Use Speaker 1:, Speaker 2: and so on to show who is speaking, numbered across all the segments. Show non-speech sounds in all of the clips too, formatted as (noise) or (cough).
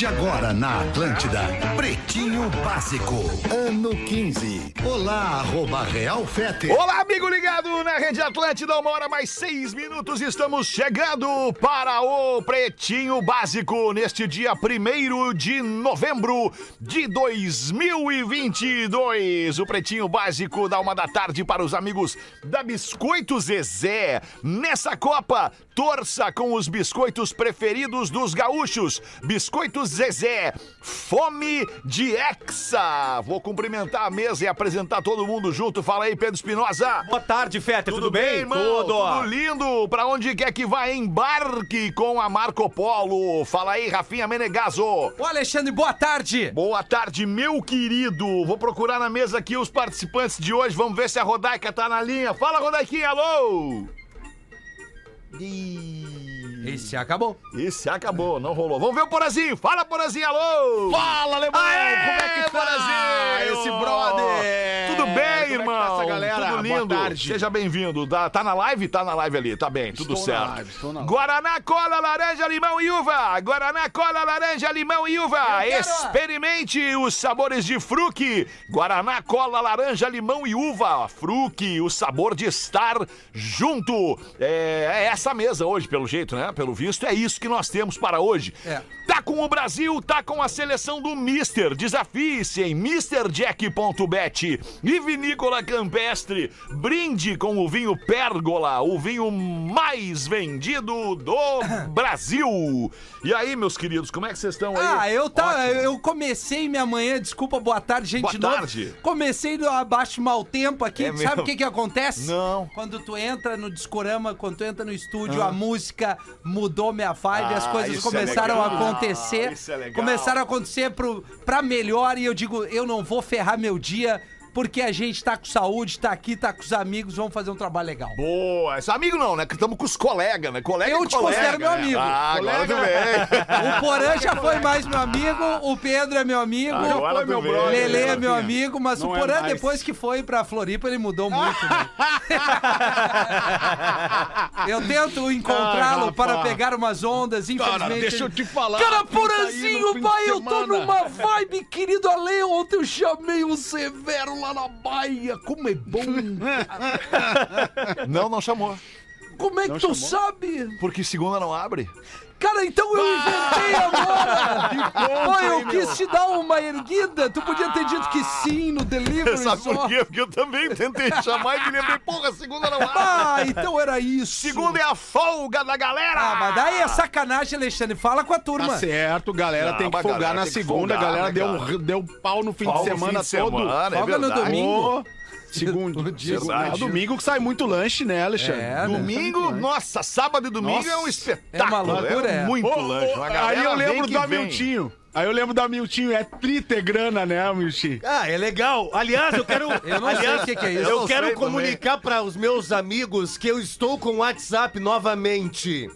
Speaker 1: De agora na Atlântida, Pretinho Básico, ano 15. Olá, arroba Real Fete.
Speaker 2: Olá, amigo ligado na Rede Atlântida, uma hora mais seis minutos, estamos chegando para o Pretinho Básico neste dia 1 de novembro de 2022. O Pretinho Básico da uma da tarde para os amigos da Biscoito Zezé. Nessa Copa, torça com os biscoitos preferidos dos gaúchos. Biscoito Zezé, fome de Hexa. Vou cumprimentar a mesa e apresentar todo mundo junto. Fala aí, Pedro Espinosa.
Speaker 3: Boa tarde, Feta, tudo, bem?
Speaker 2: irmão?
Speaker 3: Tudo.
Speaker 2: Tudo lindo. Pra onde quer que vá, embarque com a Marco Polo. Fala aí, Rafinha Menegaso.
Speaker 3: Ô, Alexandre, boa tarde.
Speaker 2: Boa tarde, meu querido. Vou procurar na mesa aqui os participantes de hoje. Vamos ver se a Rodaica tá na linha. Fala, Rodaiquinha, alô!
Speaker 3: Esse acabou.
Speaker 2: Esse acabou, não rolou. Vamos ver o Porazinho. Fala, Porazinho, alô!
Speaker 4: Fala, Alemão!
Speaker 2: Aê,
Speaker 4: Como é que tá?
Speaker 2: Porazinho?
Speaker 4: Esse brother!
Speaker 2: Tudo bem,
Speaker 4: Como é que
Speaker 2: irmão?
Speaker 4: tá essa galera?
Speaker 2: Tudo lindo.
Speaker 4: Boa tarde.
Speaker 2: Seja bem-vindo. Tá, tá na live? Tá na live ali. Tá bem, tudo
Speaker 4: Estou na
Speaker 2: certo.
Speaker 4: live, estou na live.
Speaker 2: Guaraná, cola, laranja, limão e uva. Guaraná, cola, laranja, limão e uva. Experimente os sabores de fruque. Guaraná, cola, laranja, limão e uva. Fruque, o sabor de estar junto. É, é essa mesa hoje, pelo jeito, né? Pelo visto, é isso que nós temos para hoje.
Speaker 3: É.
Speaker 2: Tá com o Brasil, tá com a seleção do Mister. Desafie-se em MrJack.bet e Vinícola Campestre. Brinde com o vinho Pérgola, o vinho mais vendido do (coughs) Brasil. E aí, meus queridos, como é que vocês estão aí?
Speaker 3: Ah, eu tá,
Speaker 2: Ótimo.
Speaker 3: eu comecei minha manhã, desculpa, boa tarde, gente.
Speaker 2: Boa
Speaker 3: novo.
Speaker 2: tarde.
Speaker 3: Comecei no abaixo mau tempo aqui.
Speaker 2: É
Speaker 3: Sabe o que que acontece?
Speaker 2: Não.
Speaker 3: Quando tu entra no discorama, quando tu entra no estúdio, a música mudou minha vibe, as
Speaker 2: Ah,
Speaker 3: coisas
Speaker 2: isso é
Speaker 3: começaram a
Speaker 2: legal.
Speaker 3: acontecer.
Speaker 2: Isso é.
Speaker 3: Começaram a acontecer pro, pra melhor e eu digo, eu não vou ferrar meu dia. Porque a gente tá com saúde, tá aqui, tá com os amigos, vamos fazer um trabalho legal.
Speaker 2: Boa, esse amigo não, né? Que estamos com os colegas, né? Colega
Speaker 3: Eu
Speaker 2: é
Speaker 3: te
Speaker 2: colega,
Speaker 3: considero meu
Speaker 2: né?
Speaker 3: amigo.
Speaker 2: Ah, agora
Speaker 4: Colega.
Speaker 2: bem. (laughs)
Speaker 3: O Porã já foi mais meu amigo, o Pedro é meu amigo.
Speaker 2: Agora
Speaker 4: foi meu brother.
Speaker 3: Lele é meu amigo, mas
Speaker 4: Não
Speaker 3: o
Speaker 4: é
Speaker 3: Porã,
Speaker 4: mais.
Speaker 3: depois que foi pra Floripa, ele mudou muito, né? (laughs) Eu tento encontrá-lo
Speaker 4: Ai,
Speaker 3: para pegar umas ondas, infelizmente.
Speaker 4: Cara, deixa eu te falar.
Speaker 3: Cara, Porãzinho, pai, eu tô numa vibe, querido Ale. Ontem eu chamei o Severo lá na Baia. Como é bom. (laughs)
Speaker 2: Não, não chamou.
Speaker 3: Como é que tu sabe?
Speaker 2: Porque segunda não abre.
Speaker 3: Cara, então eu inventei agora! Pô, eu quis te dar uma erguida. Tu podia ter dito que sim no delivery
Speaker 2: Sabe
Speaker 3: só.
Speaker 2: por quê? Porque eu também tentei chamar e me lembrei, porra, segunda não abre.
Speaker 3: Ah, então era isso.
Speaker 2: Segunda é a folga da galera!
Speaker 3: Ah, mas daí é sacanagem, Alexandre. Fala com a turma.
Speaker 4: Tá certo, galera
Speaker 2: Não,
Speaker 4: tem que folgar
Speaker 2: galera
Speaker 4: na segunda.
Speaker 2: folgar,
Speaker 4: a galera
Speaker 2: né,
Speaker 4: deu, um, deu pau no fim
Speaker 2: Pau
Speaker 4: de
Speaker 2: no
Speaker 4: semana
Speaker 2: fim de
Speaker 4: todo.
Speaker 2: semana, é
Speaker 3: Folga no
Speaker 2: verdade.
Speaker 3: domingo.
Speaker 4: Ô, Segundo, (laughs) segundo
Speaker 2: Verdade.
Speaker 4: ah, domingo que sai muito lanche, né, Alexandre?
Speaker 3: É, né?
Speaker 2: Domingo, nossa, sábado e domingo
Speaker 4: Nossa.
Speaker 2: é um espetáculo.
Speaker 3: É uma loucura, é.
Speaker 2: muito
Speaker 4: Ô, ô,
Speaker 2: lanche.
Speaker 4: Aí eu lembro do
Speaker 2: vem.
Speaker 4: Hamiltinho. Aí eu lembro do Hamiltinho. É tritegrana, né, Hamiltinho?
Speaker 5: Ah, é legal. Aliás, eu quero. (laughs)
Speaker 3: Eu não sei
Speaker 5: aliás,
Speaker 3: o que é isso.
Speaker 5: Eu,
Speaker 2: Eu
Speaker 5: quero
Speaker 2: sei
Speaker 5: comunicar para os meus amigos que eu estou com o WhatsApp novamente.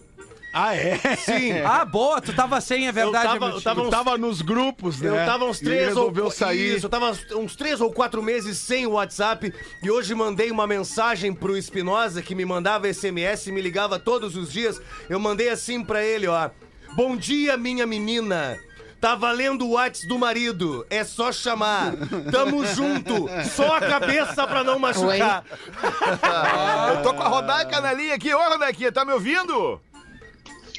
Speaker 4: Ah, é?
Speaker 5: Sim. (laughs)
Speaker 3: Ah, boa, tu tava sem, é verdade,
Speaker 5: eu tava, eu tava
Speaker 4: Tu
Speaker 5: uns,
Speaker 4: tava nos grupos, né?
Speaker 5: eu tava uns três ou
Speaker 4: sair.
Speaker 5: Isso, eu tava uns- três ou quatro meses sem o WhatsApp e hoje mandei uma mensagem pro Espinosa que me mandava SMS e me ligava todos os dias. Eu mandei assim pra ele, ó. Bom dia, minha menina. Tá valendo o WhatsApp do marido. É só chamar. Tamo (laughs) junto. Só a cabeça pra não machucar. (laughs)
Speaker 2: Eu tô com a Rodaica na linha aqui. Ô, Rodaiquinha, tá me ouvindo?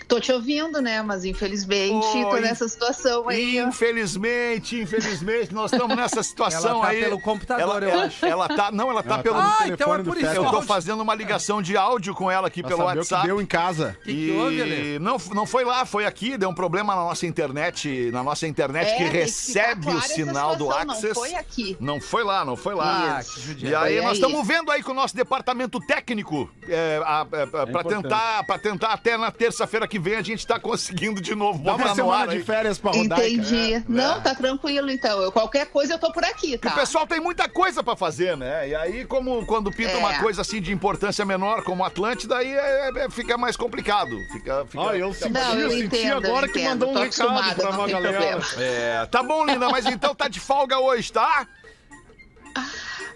Speaker 6: Tô te ouvindo, né? Mas infelizmente
Speaker 2: Oi.
Speaker 6: tô nessa situação aí.
Speaker 2: Infelizmente, infelizmente, nós estamos nessa situação
Speaker 3: Ela tá
Speaker 2: aí.
Speaker 3: pelo computador,
Speaker 2: ela,
Speaker 3: eu
Speaker 2: ela-
Speaker 3: acho.
Speaker 2: Ela tá, não, ela tá
Speaker 4: Ela
Speaker 2: pelo.
Speaker 4: tá
Speaker 3: Ah,
Speaker 4: telefone
Speaker 3: então é
Speaker 4: do
Speaker 3: por isso.
Speaker 2: Eu tô fazendo uma ligação de áudio com ela aqui pelo
Speaker 4: o que
Speaker 2: WhatsApp.
Speaker 4: deu em casa.
Speaker 3: Que que houve?
Speaker 2: E não, não foi lá, foi aqui, deu um problema na nossa internet, na nossa internet
Speaker 6: É,
Speaker 2: que recebe o sinal do
Speaker 6: situação, não
Speaker 2: Access.
Speaker 6: foi aqui.
Speaker 2: Não foi lá, não foi lá.
Speaker 3: Ah, judiação.
Speaker 2: E aí
Speaker 6: Foi
Speaker 2: nós
Speaker 6: aí.
Speaker 2: estamos vendo aí com o nosso departamento técnico é, a- é, pra
Speaker 4: importante.
Speaker 2: tentar para tentar até na terça-feira que que vem a gente tá conseguindo de novo
Speaker 4: Dá uma
Speaker 2: botar no
Speaker 4: semana
Speaker 2: ar.
Speaker 4: de
Speaker 2: aí.
Speaker 4: férias pra rodar.
Speaker 6: Entendi. Não, tá tranquilo então. Eu, qualquer coisa eu tô por aqui,
Speaker 2: Porque
Speaker 6: tá?
Speaker 2: o pessoal tem muita coisa pra fazer, né? E aí, como quando pinta
Speaker 6: É.
Speaker 2: uma coisa assim de importância menor, como Atlântida, aí é- é- fica mais complicado. Fica, fica-
Speaker 4: Ah, eu
Speaker 2: fica-
Speaker 4: senti,
Speaker 6: Não, eu
Speaker 4: senti
Speaker 6: entendo,
Speaker 4: agora
Speaker 6: eu
Speaker 4: que mandou um
Speaker 6: Tô
Speaker 4: recado pra uma galera.
Speaker 6: problema.
Speaker 2: É, tá bom, linda, mas então tá de folga hoje, tá?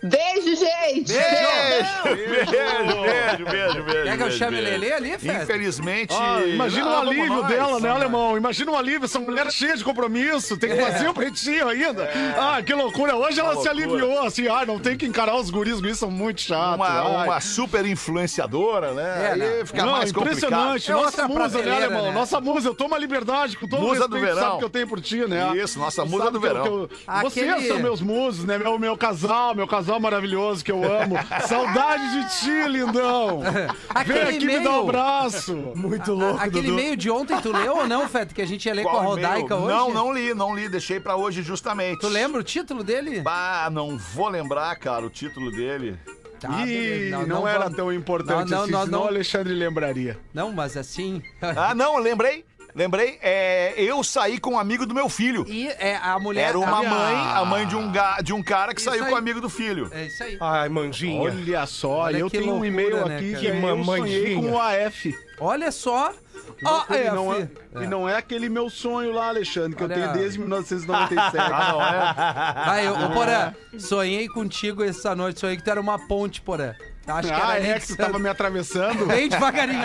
Speaker 6: Beijo, gente!
Speaker 2: Beijo, beijo, beijo, beijo, beijo.
Speaker 3: Quer que eu chame. Lelê ali, Fred?
Speaker 2: Infelizmente.
Speaker 4: Ah, imagina
Speaker 2: Não,
Speaker 4: o alívio
Speaker 2: nós,
Speaker 4: dela, né,
Speaker 2: vamos
Speaker 4: alemão? Imagina o alívio, essa mulher cheia de compromisso, tem que fazer o pretinho ainda. Ah, que loucura. Hoje ela se aliviou, assim, ah, não tem que encarar os guris, guris são muito chatos.
Speaker 2: Uma, super influenciadora, né?
Speaker 3: É, né?
Speaker 2: Aí fica
Speaker 4: Não,
Speaker 2: mais complicado.
Speaker 4: impressionante.
Speaker 3: É
Speaker 4: Nossa musa, né, alemão?
Speaker 3: né?
Speaker 4: Nossa musa, eu tomo a liberdade com todo
Speaker 2: Musa
Speaker 4: o
Speaker 2: do
Speaker 4: respeito
Speaker 2: verão.
Speaker 4: sabe que eu tenho por ti, né?
Speaker 2: Isso, nossa musa
Speaker 4: sabe
Speaker 2: do verão.
Speaker 4: Vocês são meus musos, né? Meu casal, meu casal maravilhoso que eu amo. (laughs) Saudade de ti, lindão. Vem aqui me dar um abraço.
Speaker 5: Muito louco,
Speaker 3: Aquele
Speaker 5: Dudu.
Speaker 3: e-mail de ontem, tu leu ou não, Fed? Que a gente ia ler com a
Speaker 2: Qual
Speaker 3: Rodaica hoje?
Speaker 2: Não, não li, não li. Deixei pra hoje justamente.
Speaker 3: Tu lembra o título dele?
Speaker 2: Bah, não vou lembrar, cara, o título dele.
Speaker 3: Tá,
Speaker 4: Ih,
Speaker 3: beleza.
Speaker 4: não, era
Speaker 3: vamos-
Speaker 4: tão importante
Speaker 3: Não, não,
Speaker 4: assim,
Speaker 3: não,
Speaker 4: senão
Speaker 3: não.
Speaker 4: o Alexandre lembraria.
Speaker 3: Não, mas assim...
Speaker 2: Ah, não, lembrei. Lembrei. É, eu saí com um amigo do meu filho.
Speaker 3: E é, a mulher...
Speaker 2: Era uma
Speaker 3: a-
Speaker 2: mãe, a mãe de um, ga- de um cara que
Speaker 3: Isso
Speaker 2: saiu
Speaker 3: aí.
Speaker 2: com o amigo do filho.
Speaker 3: É isso aí.
Speaker 5: Ai, manjinha.
Speaker 4: Olha só,
Speaker 3: Olha
Speaker 4: eu tenho um
Speaker 3: loucura,
Speaker 4: e-mail
Speaker 3: né,
Speaker 4: aqui
Speaker 3: cara?
Speaker 4: que
Speaker 5: Que
Speaker 4: eu sonhei com o AF.
Speaker 3: Olha só. Ó,
Speaker 4: e,
Speaker 3: é,
Speaker 4: não é,
Speaker 3: fi-
Speaker 4: e não é aquele meu sonho lá, Alexandre, que
Speaker 3: Olha-
Speaker 4: eu tenho desde 1997. (laughs)
Speaker 2: Ah, não é?
Speaker 3: Vai, ô, Porã, sonhei contigo essa noite, sonhei que tu era uma ponte, Porã. Acho que
Speaker 4: ah,
Speaker 3: era
Speaker 4: é que tu tava me atravessando.
Speaker 3: Bem devagarinho.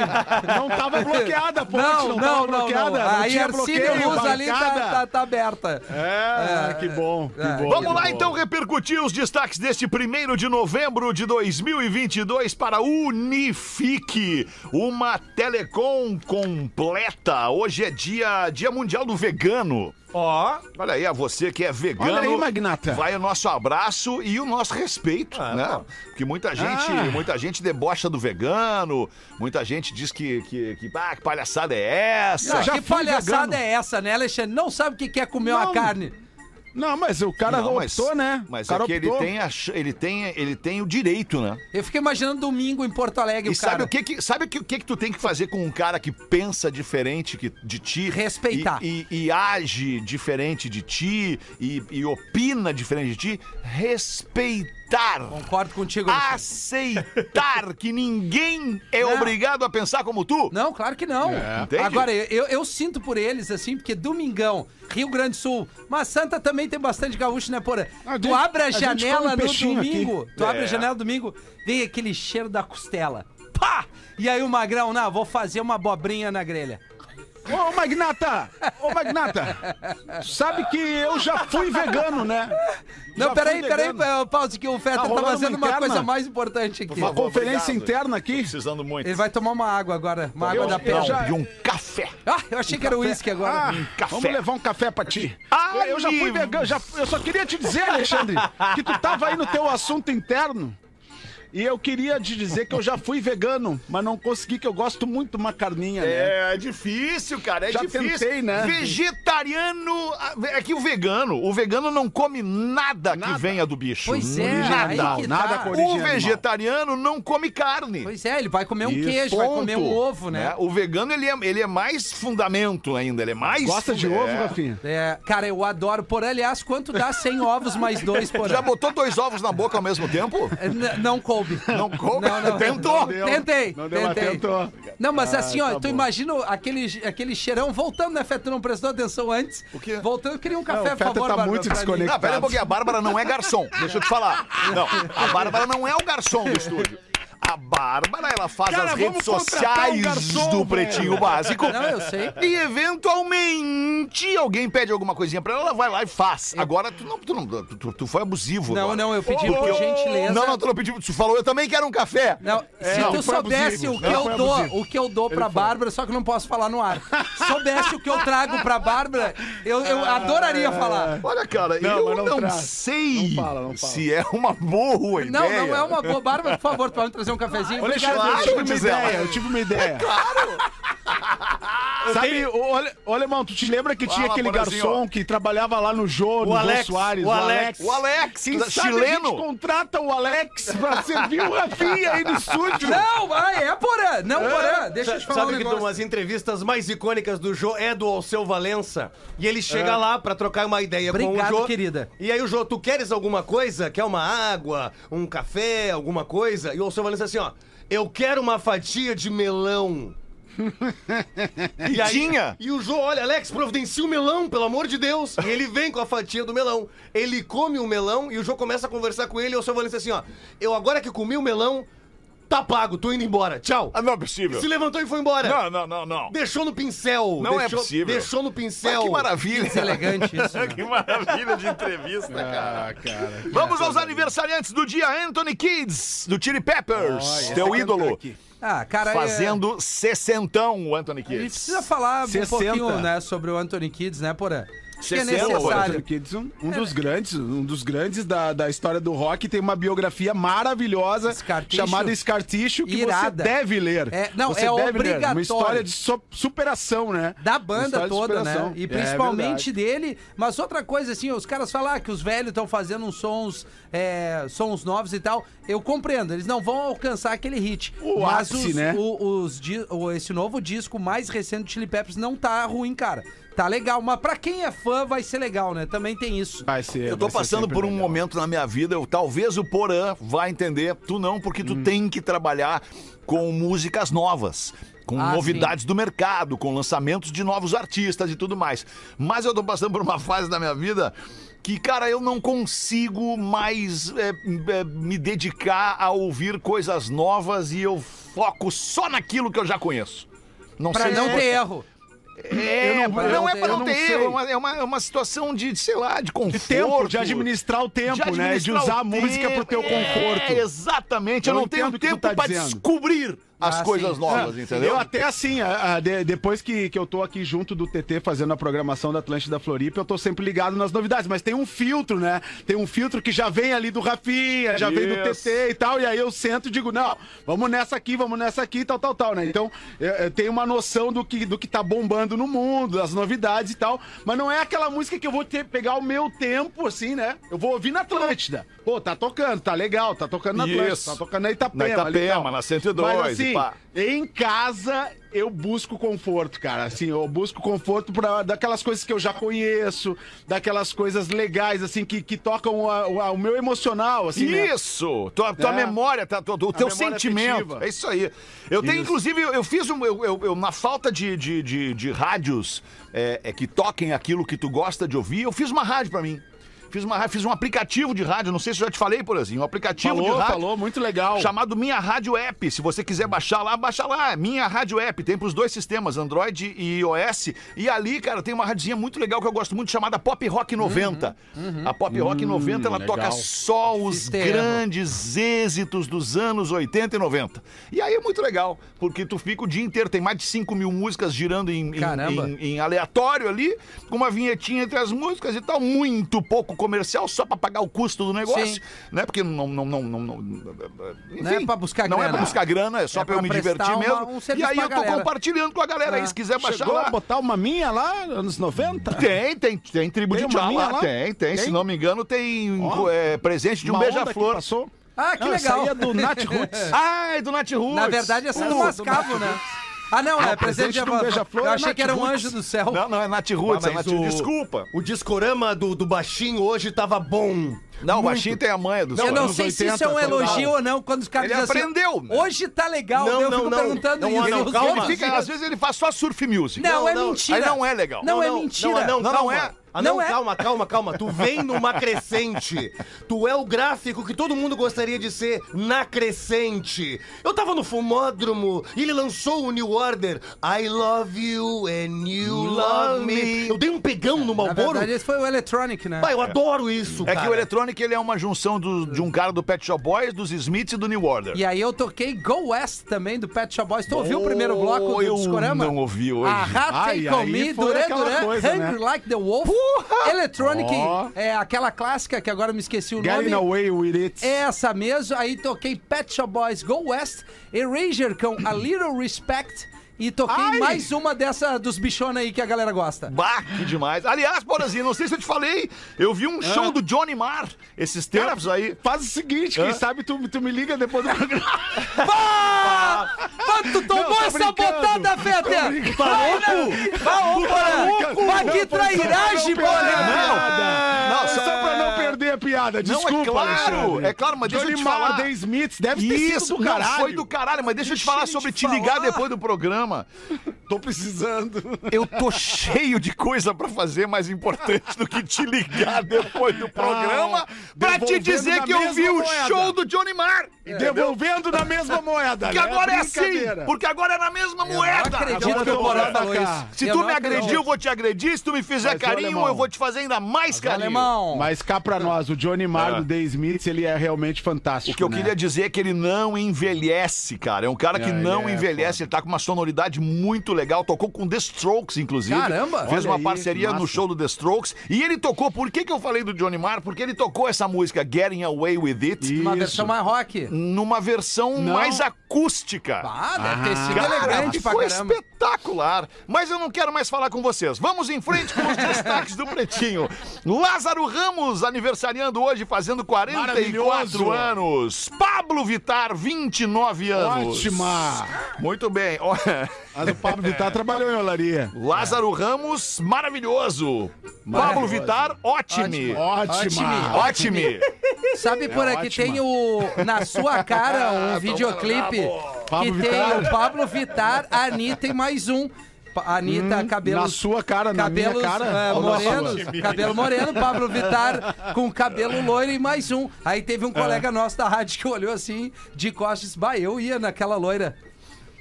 Speaker 4: Não tava bloqueada, a ponte
Speaker 3: Não,
Speaker 4: não,
Speaker 3: não,
Speaker 4: tava
Speaker 3: não,
Speaker 4: bloqueada.
Speaker 3: não.
Speaker 4: Não,
Speaker 3: A
Speaker 4: tinha
Speaker 3: Ercílio Luz ali tá, tá, tá aberta.
Speaker 4: É, que bom, que
Speaker 3: É.
Speaker 4: bom.
Speaker 2: Vamos
Speaker 4: que
Speaker 2: lá
Speaker 4: bom.
Speaker 2: então repercutir os destaques deste primeiro de novembro de 2022 para Unifique, uma telecom completa. Hoje é dia, dia mundial do vegano.
Speaker 5: Ó,
Speaker 2: Olha aí, a você que é vegano.
Speaker 4: Olha aí, Magnata.
Speaker 2: Vai o nosso abraço e o nosso respeito,
Speaker 5: Ah,
Speaker 2: né?
Speaker 5: pô.
Speaker 2: Porque muita gente,
Speaker 4: Ah.
Speaker 2: muita gente debocha do vegano, muita gente diz que, que, que, ah, que palhaçada é essa?
Speaker 3: Não,
Speaker 4: já
Speaker 3: que palhaçada
Speaker 4: vegano.
Speaker 3: é essa, né, Alexandre? Não sabe o que que é comer uma
Speaker 4: Não.
Speaker 3: carne.
Speaker 4: Não, mas o cara
Speaker 2: Não, mas-
Speaker 4: optou, né?
Speaker 2: Mas
Speaker 4: o cara
Speaker 2: é que ele tem, a ele, tem, ele tem o direito, né?
Speaker 3: Eu fiquei imaginando domingo em Porto Alegre,
Speaker 2: E
Speaker 3: o
Speaker 2: sabe
Speaker 3: cara.
Speaker 2: o que que, sabe o que, que que tu tem que fazer com um cara que pensa diferente que, de ti?
Speaker 3: Respeitar.
Speaker 2: E, e- e age diferente de ti e, e opina diferente de ti? Respeitar.
Speaker 3: Concordo contigo. Alexandre.
Speaker 2: Aceitar que ninguém é
Speaker 3: Não.
Speaker 2: obrigado a pensar como tu.
Speaker 3: Não, claro que não.
Speaker 2: Entende?
Speaker 3: Agora, eu, eu, eu sinto por eles, assim, porque domingão, Rio Grande do Sul, mas Santa também tem bastante gaúcho, né, porra? Tu abre a,
Speaker 4: a
Speaker 3: janela no domingo, tu abre
Speaker 2: É.
Speaker 3: a janela no domingo, vem aquele cheiro da costela. Pá! E aí o Magrão, não, vou fazer uma abobrinha na grelha.
Speaker 4: Ô, Magnata! Ô, Magnata! Sabe que eu já fui vegano, né?
Speaker 3: Não,
Speaker 4: Já
Speaker 3: peraí, peraí, Pause, que o Fetter tá,
Speaker 4: rolando
Speaker 3: fazendo
Speaker 4: uma
Speaker 3: uma coisa mais importante aqui.
Speaker 4: Uma conferência
Speaker 2: obrigado.
Speaker 4: interna aqui.
Speaker 2: Precisando muito.
Speaker 3: Ele vai tomar uma água agora, uma água
Speaker 4: Eu-
Speaker 3: da
Speaker 4: eu
Speaker 3: pele.
Speaker 4: já-
Speaker 2: De um café.
Speaker 3: Ah, eu achei que era uísque agora.
Speaker 4: Ah,
Speaker 2: café.
Speaker 4: vamos levar um café pra ti.
Speaker 2: Ah,
Speaker 4: eu, já fui vegano, já, eu só queria te dizer, Alexandre, que tu tava aí no teu assunto interno. E eu queria te dizer que eu já fui vegano, mas não consegui, que eu gosto muito de uma carninha, né?
Speaker 2: É difícil, cara. É
Speaker 4: Já
Speaker 2: difícil.
Speaker 4: tentei, né?
Speaker 2: Vegetariano. É que o vegano, o vegano não come nada, que
Speaker 4: Nada.
Speaker 2: venha do bicho.
Speaker 3: Pois é, aí
Speaker 4: Nada,
Speaker 3: que
Speaker 4: nada
Speaker 3: tá.
Speaker 4: com
Speaker 2: O
Speaker 4: animal.
Speaker 2: vegetariano não come carne.
Speaker 3: Pois é, ele vai comer um
Speaker 4: Isso,
Speaker 3: queijo, vai comer um ovo, né?
Speaker 2: O vegano, ele é, ele é mais fundamento ainda. Ele é mais.
Speaker 4: Gosta de
Speaker 2: é.
Speaker 4: ovo, Rafinha?
Speaker 3: É, cara, eu adoro. Por aliás, quanto dá 100 ovos mais dois (laughs) por
Speaker 2: Já
Speaker 3: ano?
Speaker 2: botou dois ovos na boca ao mesmo tempo?
Speaker 3: É, n- Não coube.
Speaker 2: Não (laughs) coube?
Speaker 3: Não, não.
Speaker 2: Tentou?
Speaker 4: Não deu.
Speaker 3: Tentei,
Speaker 4: Não deu, mas
Speaker 3: tentei.
Speaker 4: tentou.
Speaker 3: Não, mas assim, ó,
Speaker 4: tá
Speaker 3: tu
Speaker 4: bom.
Speaker 3: imagina aquele, aquele cheirão voltando, né, Feta? Tu não prestou atenção antes?
Speaker 2: O quê?
Speaker 3: Voltando, eu queria um
Speaker 4: Não,
Speaker 3: café,
Speaker 4: o
Speaker 3: por favor,
Speaker 4: tá
Speaker 3: Bárbara,
Speaker 4: muito desconectado.
Speaker 2: Não, pera aí um pouquinho. A Bárbara não é garçom. Deixa eu te falar. Não, a Bárbara não é o garçom do estúdio. A Bárbara, ela faz
Speaker 4: Cara,
Speaker 2: as redes
Speaker 4: contratar um
Speaker 2: sociais
Speaker 4: garçom,
Speaker 2: do
Speaker 4: velho.
Speaker 2: Pretinho Básico.
Speaker 3: Não, eu sei.
Speaker 2: E eventualmente alguém pede alguma coisinha pra ela, ela vai lá e faz. Agora, tu não, tu, não, tu, tu- tu foi abusivo.
Speaker 3: Não,
Speaker 2: agora.
Speaker 3: não, eu pedi
Speaker 2: Porque
Speaker 3: por
Speaker 2: eu-
Speaker 3: gentileza.
Speaker 2: Não, não, tu não pediu. Tu falou, eu também quero um café.
Speaker 3: Não, se
Speaker 4: não,
Speaker 3: tu soubesse
Speaker 4: abusivo.
Speaker 3: o que
Speaker 4: Não,
Speaker 3: eu dou,
Speaker 4: abusivo.
Speaker 3: o que eu dou pra Bárbara, só que eu não posso falar no ar. Soubesse o que eu trago pra Bárbara, eu, eu adoraria falar.
Speaker 2: Olha, cara,
Speaker 4: Não,
Speaker 2: eu
Speaker 4: não
Speaker 2: não, sei
Speaker 4: Não fala, não fala.
Speaker 2: se é uma boa
Speaker 3: Não,
Speaker 2: ideia.
Speaker 3: não é uma boa. Bárbara, por favor, tu pode me trazer um cafezinho?
Speaker 4: Alexandre,
Speaker 3: Obrigado.
Speaker 4: eu tive uma ideia, eu tive uma ideia. Sabe, ô, ô, ô, Alemão, tu te lembra que tinha
Speaker 2: Fala,
Speaker 4: aquele
Speaker 2: Borazinho.
Speaker 4: garçom que trabalhava lá no Jô, no Jô
Speaker 7: Alex,
Speaker 4: Soares?
Speaker 7: o Alex.
Speaker 2: O Alex,
Speaker 4: Quem sabe a
Speaker 2: chileno.
Speaker 4: gente contrata o Alex pra servir o Rafinha aí no estúdio.
Speaker 3: Não, vai, é Porã. Não, Porã. Deixa eu te falar um
Speaker 7: Sabe que
Speaker 3: negócio.
Speaker 7: umas entrevistas mais icônicas do Jô é do Alceu Valença. E ele chega lá pra trocar uma ideia
Speaker 3: Obrigado,
Speaker 7: com o Jô.
Speaker 3: querida.
Speaker 7: E aí o Jô, tu queres alguma coisa? Quer uma água, um café, alguma coisa? E o Alceu Valença assim, ó. Eu quero uma fatia de melão.
Speaker 2: E tinha.
Speaker 7: E o Jô, olha, Alex, providencia o melão, pelo amor de Deus. (laughs) E ele vem com a fatia do melão. Ele come o melão e o Jô começa a conversar com ele. E o Alceu Valença assim, ó. Eu agora que comi o melão, tá pago, tô indo embora. Tchau.
Speaker 2: Ah, não é possível.
Speaker 7: Se levantou e foi embora.
Speaker 2: Não, não, não, não.
Speaker 7: Deixou no pincel.
Speaker 2: Não é
Speaker 7: deixou,
Speaker 2: possível.
Speaker 7: Deixou no
Speaker 2: Mas
Speaker 7: pincel.
Speaker 2: que maravilha.
Speaker 3: Deselegante isso. (laughs) né?
Speaker 2: que maravilha de entrevista, cara.
Speaker 4: Ah, cara.
Speaker 2: Vamos aos aniversariantes do dia. Anthony Kids, do Chili Peppers. teu ídolo.
Speaker 3: Ah, cara, é-
Speaker 2: Fazendo sessentão, o Anthony
Speaker 3: A gente
Speaker 2: Kids.
Speaker 3: precisa falar
Speaker 4: 60.
Speaker 3: um pouquinho, né, sobre o Anthony Kids, né, Porã? Acho é
Speaker 2: 60,
Speaker 3: necessário.
Speaker 4: Kids, um, um dos grandes, um dos grandes da, da história do rock, tem uma biografia maravilhosa chamada Scar Tissue, que
Speaker 3: Irada.
Speaker 4: você deve ler.
Speaker 3: É, não,
Speaker 4: Você
Speaker 3: é
Speaker 4: deve ler.
Speaker 3: obrigatório.
Speaker 4: Uma história de so- superação, né?
Speaker 3: Da banda toda, né? E
Speaker 4: É
Speaker 3: principalmente
Speaker 4: verdade.
Speaker 3: dele. Mas outra coisa, assim, os caras falam ah, que os velhos estão fazendo uns sons, é, sons novos e tal. Eu compreendo, eles não vão alcançar aquele hit.
Speaker 4: O
Speaker 3: mas
Speaker 4: ápice,
Speaker 3: os,
Speaker 4: né?
Speaker 3: o- os esse novo disco mais recente do Chili Peppers não tá ruim, cara. Tá legal, mas pra quem é fã vai ser legal, né? Também tem isso.
Speaker 4: Vai ser.
Speaker 2: Eu tô passando por um
Speaker 4: legal.
Speaker 2: momento na minha vida, eu, talvez o Porã vá entender, tu não, porque tu tem que trabalhar com músicas novas. Com
Speaker 3: Ah,
Speaker 2: novidades do mercado, com lançamentos de novos artistas e tudo mais. Mas eu tô passando por uma (laughs) fase da minha vida que, cara, eu não consigo mais é, é, me dedicar a ouvir coisas novas e eu foco só naquilo que eu já conheço. Não
Speaker 3: Pra
Speaker 2: sei
Speaker 3: não ter erro.
Speaker 2: É,
Speaker 4: não-
Speaker 2: não, é pra
Speaker 4: eu
Speaker 2: não ter erro, é uma, é, uma, é uma situação de, sei lá, de conforto.
Speaker 4: De tempo, de administrar o tempo,
Speaker 2: De
Speaker 4: né? De
Speaker 2: administrar
Speaker 4: usar a música pro teu
Speaker 2: tempo.
Speaker 4: conforto.
Speaker 2: É, exatamente. Eu,
Speaker 4: Eu
Speaker 2: não tenho tempo
Speaker 4: tá
Speaker 2: pra
Speaker 4: dizendo.
Speaker 2: descobrir as
Speaker 3: Ah,
Speaker 2: coisas
Speaker 3: sim.
Speaker 2: novas,
Speaker 4: É,
Speaker 2: entendeu?
Speaker 4: Eu até assim, a- a- de- depois que, que eu tô aqui junto do TT fazendo a programação da Atlântida Floripa, eu tô sempre ligado nas novidades, mas tem um filtro, né? Tem um filtro que já vem ali do Rafinha, já vem do. TT e tal, e aí eu sento e digo, não, vamos nessa aqui, vamos nessa aqui, tal, tal, tal, né? Então, eu, eu tenho uma noção do que, do que tá bombando no mundo, das novidades e tal, mas não é aquela música que eu vou ter, pegar o meu tempo, assim, né? Eu vou ouvir na Atlântida. Pô, tá tocando, tá legal, tá tocando na Atlântida,
Speaker 2: Isso.
Speaker 4: tá tocando na Itapema.
Speaker 2: Na
Speaker 4: ali
Speaker 2: Itapema,
Speaker 4: tal.
Speaker 2: na 102
Speaker 4: Mas assim,
Speaker 2: pá.
Speaker 4: em casa, eu busco conforto, cara. Assim, eu busco conforto pra, daquelas coisas que eu já conheço, daquelas coisas legais, assim, que, que tocam a- o- a- o meu emocional, assim, né?
Speaker 2: Isso! Tua, tua
Speaker 4: É.
Speaker 2: memória, tá, tua- o teu sentimento.
Speaker 4: afetiva.
Speaker 2: É isso aí. Eu tenho,
Speaker 4: Isso.
Speaker 2: inclusive, eu, eu fiz um. Eu, eu- eu- na falta de, de, de, de rádios é, é, que toquem aquilo que tu gosta de ouvir, eu fiz uma rádio pra mim. Fiz, uma, fiz um aplicativo de rádio, não sei se eu já te falei, por assim, um aplicativo
Speaker 4: Falou,
Speaker 2: de rádio.
Speaker 4: falou, muito legal.
Speaker 2: Chamado Minha Rádio App. Se você quiser baixar lá, baixa lá. Minha Rádio App. Tem pros dois sistemas, Android e iOS. E ali, cara, tem uma radinha muito legal que eu gosto muito, chamada Pop Rock 90. A Pop Rock 90, ela
Speaker 4: legal.
Speaker 2: toca só os
Speaker 3: Sistema.
Speaker 2: grandes êxitos dos anos 80 e 90. E aí é muito legal, porque tu fica o dia inteiro, tem mais de 5 mil músicas girando em, em- em- em aleatório ali, com uma vinhetinha entre as músicas e tal, muito pouco comercial, só pra pagar o custo do negócio,
Speaker 3: Sim.
Speaker 2: né? Porque não, não, não, não, não-
Speaker 3: Não é pra buscar
Speaker 2: não é
Speaker 3: grana.
Speaker 2: pra buscar grana, é só
Speaker 3: É
Speaker 2: pra eu me divertir
Speaker 3: uma-
Speaker 2: mesmo.
Speaker 3: um
Speaker 2: e aí eu tô
Speaker 3: galera.
Speaker 2: compartilhando com a galera aí,
Speaker 3: Ah.
Speaker 2: se quiser baixar
Speaker 4: Chegou
Speaker 2: lá.
Speaker 4: a botar uma minha lá, anos 90?
Speaker 2: Tem, tem, tem tribo
Speaker 4: Tem
Speaker 2: de
Speaker 4: uma
Speaker 2: tchau
Speaker 4: minha
Speaker 2: lá,
Speaker 4: lá?
Speaker 2: tem, tem, Se
Speaker 4: Tem?
Speaker 2: não me engano, tem
Speaker 4: Ó.
Speaker 2: é, presente de um beija-flor.
Speaker 3: Ah, que
Speaker 4: Não,
Speaker 3: legal.
Speaker 4: Essa aí é do Nat Roots.
Speaker 2: Ai, (laughs) do Nat Roots.
Speaker 3: Na verdade, essa é do
Speaker 2: Uh,
Speaker 3: Mascavo, né? Ah, não, é
Speaker 4: o
Speaker 3: presente
Speaker 4: presente
Speaker 3: de
Speaker 4: do Beija-Flor
Speaker 3: Eu
Speaker 4: é
Speaker 3: achei
Speaker 4: Nat
Speaker 3: que era um anjo do céu.
Speaker 2: Não, não, é Nat Roots,
Speaker 7: Ah,
Speaker 2: é
Speaker 7: mas
Speaker 2: Nat...
Speaker 7: o-
Speaker 2: Desculpa.
Speaker 7: O discorama do, do baixinho hoje tava bom.
Speaker 2: Não, o baixinho tem a manha do
Speaker 3: Eu não sei se
Speaker 4: 80,
Speaker 3: isso é um elogio ou não, quando os caras
Speaker 2: Ele
Speaker 3: dizem assim,
Speaker 2: aprendeu, né?
Speaker 3: hoje tá legal,
Speaker 7: Não,
Speaker 3: eu
Speaker 7: não,
Speaker 3: fico
Speaker 7: não.
Speaker 3: perguntando
Speaker 7: Não,
Speaker 3: isso.
Speaker 7: não, calma.
Speaker 2: Ele fica, às vezes ele faz só surf music.
Speaker 3: Não,
Speaker 7: Não,
Speaker 3: é mentira.
Speaker 2: Aí não é legal.
Speaker 3: Não, é mentira.
Speaker 7: Não,
Speaker 2: Não, não é.
Speaker 7: Ah, não,
Speaker 3: Não é.
Speaker 7: calma, calma, calma. Tu vem numa crescente. Tu é o gráfico que todo mundo gostaria de ser na crescente. Eu tava no fumódromo e ele lançou o New Order. I love you and you love me. Eu dei um pegão no
Speaker 3: Na
Speaker 7: Malboro.
Speaker 3: verdade, esse foi o Electronic, né?
Speaker 7: Pai, eu adoro isso,
Speaker 2: É
Speaker 7: cara.
Speaker 2: que o Electronic ele é uma junção do- de um cara do Pet Shop Boys, dos Smiths e do New Order.
Speaker 3: E aí eu toquei Go West também, do Pet Shop Boys. Tu ouviu o primeiro bloco do
Speaker 2: eu
Speaker 3: Discorama?
Speaker 2: não ouvi hoje.
Speaker 3: A
Speaker 4: Ai,
Speaker 3: Take On Me, Duran Duran, Hungry
Speaker 4: né?
Speaker 3: Like the Wolf. Electronic,
Speaker 4: Ó.
Speaker 3: é aquela clássica que agora me esqueci o
Speaker 4: Getting
Speaker 3: nome.
Speaker 4: away with it.
Speaker 3: Essa mesmo, aí toquei Pet Shop Boys Go West, Erasure com A Little Respect e toquei
Speaker 4: Ai!
Speaker 3: mais uma dessa dos bichona aí que a galera gosta.
Speaker 2: Bah, que demais. Aliás, Borazinho, não sei se eu te falei, eu vi um show do Johnny Marr esses tempos aí.
Speaker 4: Faz o seguinte, quem sabe tu, tu me liga depois do programa.
Speaker 3: Pá! Pá, tu tomou
Speaker 4: Não, tô
Speaker 3: essa botada, Fetter! Né? Porã! Vai, que trairagem, Porã!
Speaker 2: Não,
Speaker 4: só, pra não a piada,
Speaker 2: Não,
Speaker 4: desculpa,
Speaker 2: é claro,
Speaker 4: Alexandre.
Speaker 2: é claro, mas deixa eu
Speaker 4: Johnny
Speaker 2: te
Speaker 4: Marr,
Speaker 2: falar.
Speaker 4: The Smiths, deve ter sido
Speaker 2: Isso,
Speaker 4: do
Speaker 2: não,
Speaker 4: caralho.
Speaker 2: foi do caralho, mas deixa eu te falar
Speaker 3: eu
Speaker 2: sobre
Speaker 3: te
Speaker 2: te ligar
Speaker 3: falar.
Speaker 2: depois do programa.
Speaker 4: Tô precisando.
Speaker 2: Eu tô cheio de coisa pra fazer mais importante do que te ligar depois do programa pra te dizer que eu vi
Speaker 4: mesma
Speaker 2: o
Speaker 4: moeda.
Speaker 2: show do Johnny Marr.
Speaker 4: Devolvendo na mesma moeda.
Speaker 2: Que
Speaker 4: né?
Speaker 2: agora é assim, porque agora é na mesma
Speaker 3: Eu
Speaker 2: moeda.
Speaker 3: não acredito
Speaker 4: Agora
Speaker 3: que
Speaker 4: eu cá.
Speaker 3: isso.
Speaker 2: Se
Speaker 3: Eu
Speaker 2: tu me agredir, eu vou te agredir. Se tu me fizer
Speaker 4: Mas, ô,
Speaker 2: carinho, eu vou te fazer ainda mais carinho.
Speaker 3: Alemão.
Speaker 4: Mas cá pra nós, o Johnny Marr
Speaker 2: É.
Speaker 4: do The Smiths, ele é realmente fantástico.
Speaker 2: O que eu
Speaker 4: né?
Speaker 2: queria dizer é que ele não envelhece, cara. É um cara que
Speaker 4: É,
Speaker 2: não
Speaker 4: é
Speaker 2: envelhece. Ele tá com uma sonoridade muito legal. Tocou com The Strokes, inclusive.
Speaker 3: Caramba!
Speaker 2: Fez uma
Speaker 4: aí,
Speaker 2: parceria no show do The Strokes. E ele tocou. Por que, que eu falei do Johnny Marr? Porque ele tocou essa música Getting Away with It
Speaker 3: Uma versão mais rock.
Speaker 2: Numa versão
Speaker 4: Não.
Speaker 2: mais acústica.
Speaker 3: Ah, deve ter sido
Speaker 2: Cara,
Speaker 3: elegante pra
Speaker 2: ficou
Speaker 3: caramba.
Speaker 2: espetacular. Mas eu não quero mais falar com vocês. Vamos em frente com os (laughs) destaques do Pretinho. Lázaro Ramos, aniversariando hoje, fazendo 44
Speaker 4: Maravilhoso.
Speaker 2: anos. Pablo Vitar, 29 anos.
Speaker 4: Ótima!
Speaker 2: Muito bem. (laughs)
Speaker 4: Mas o Pablo Vittar trabalhou em olaria.
Speaker 2: Lázaro Ramos, maravilhoso. Pablo Vitar, ótimo.
Speaker 4: Ótima!
Speaker 2: Ótimo.
Speaker 3: Sabe por aqui
Speaker 4: ótima.
Speaker 3: tem o Na Sua Cara, (laughs) um videoclipe
Speaker 4: Pablo
Speaker 3: que tem
Speaker 4: Vittar.
Speaker 3: o Pablo Vitar, a Anitta e mais um. Pa- Anitta, cabelos.
Speaker 4: na sua cara, na
Speaker 3: cabelos,
Speaker 4: minha cara?
Speaker 3: eh,
Speaker 4: Ou na
Speaker 3: morenos, cabelo moreno, Pablo Vitar com cabelo loiro e mais um. Aí teve um colega nosso da rádio que olhou assim, de costas, disse, bah, eu ia naquela loira.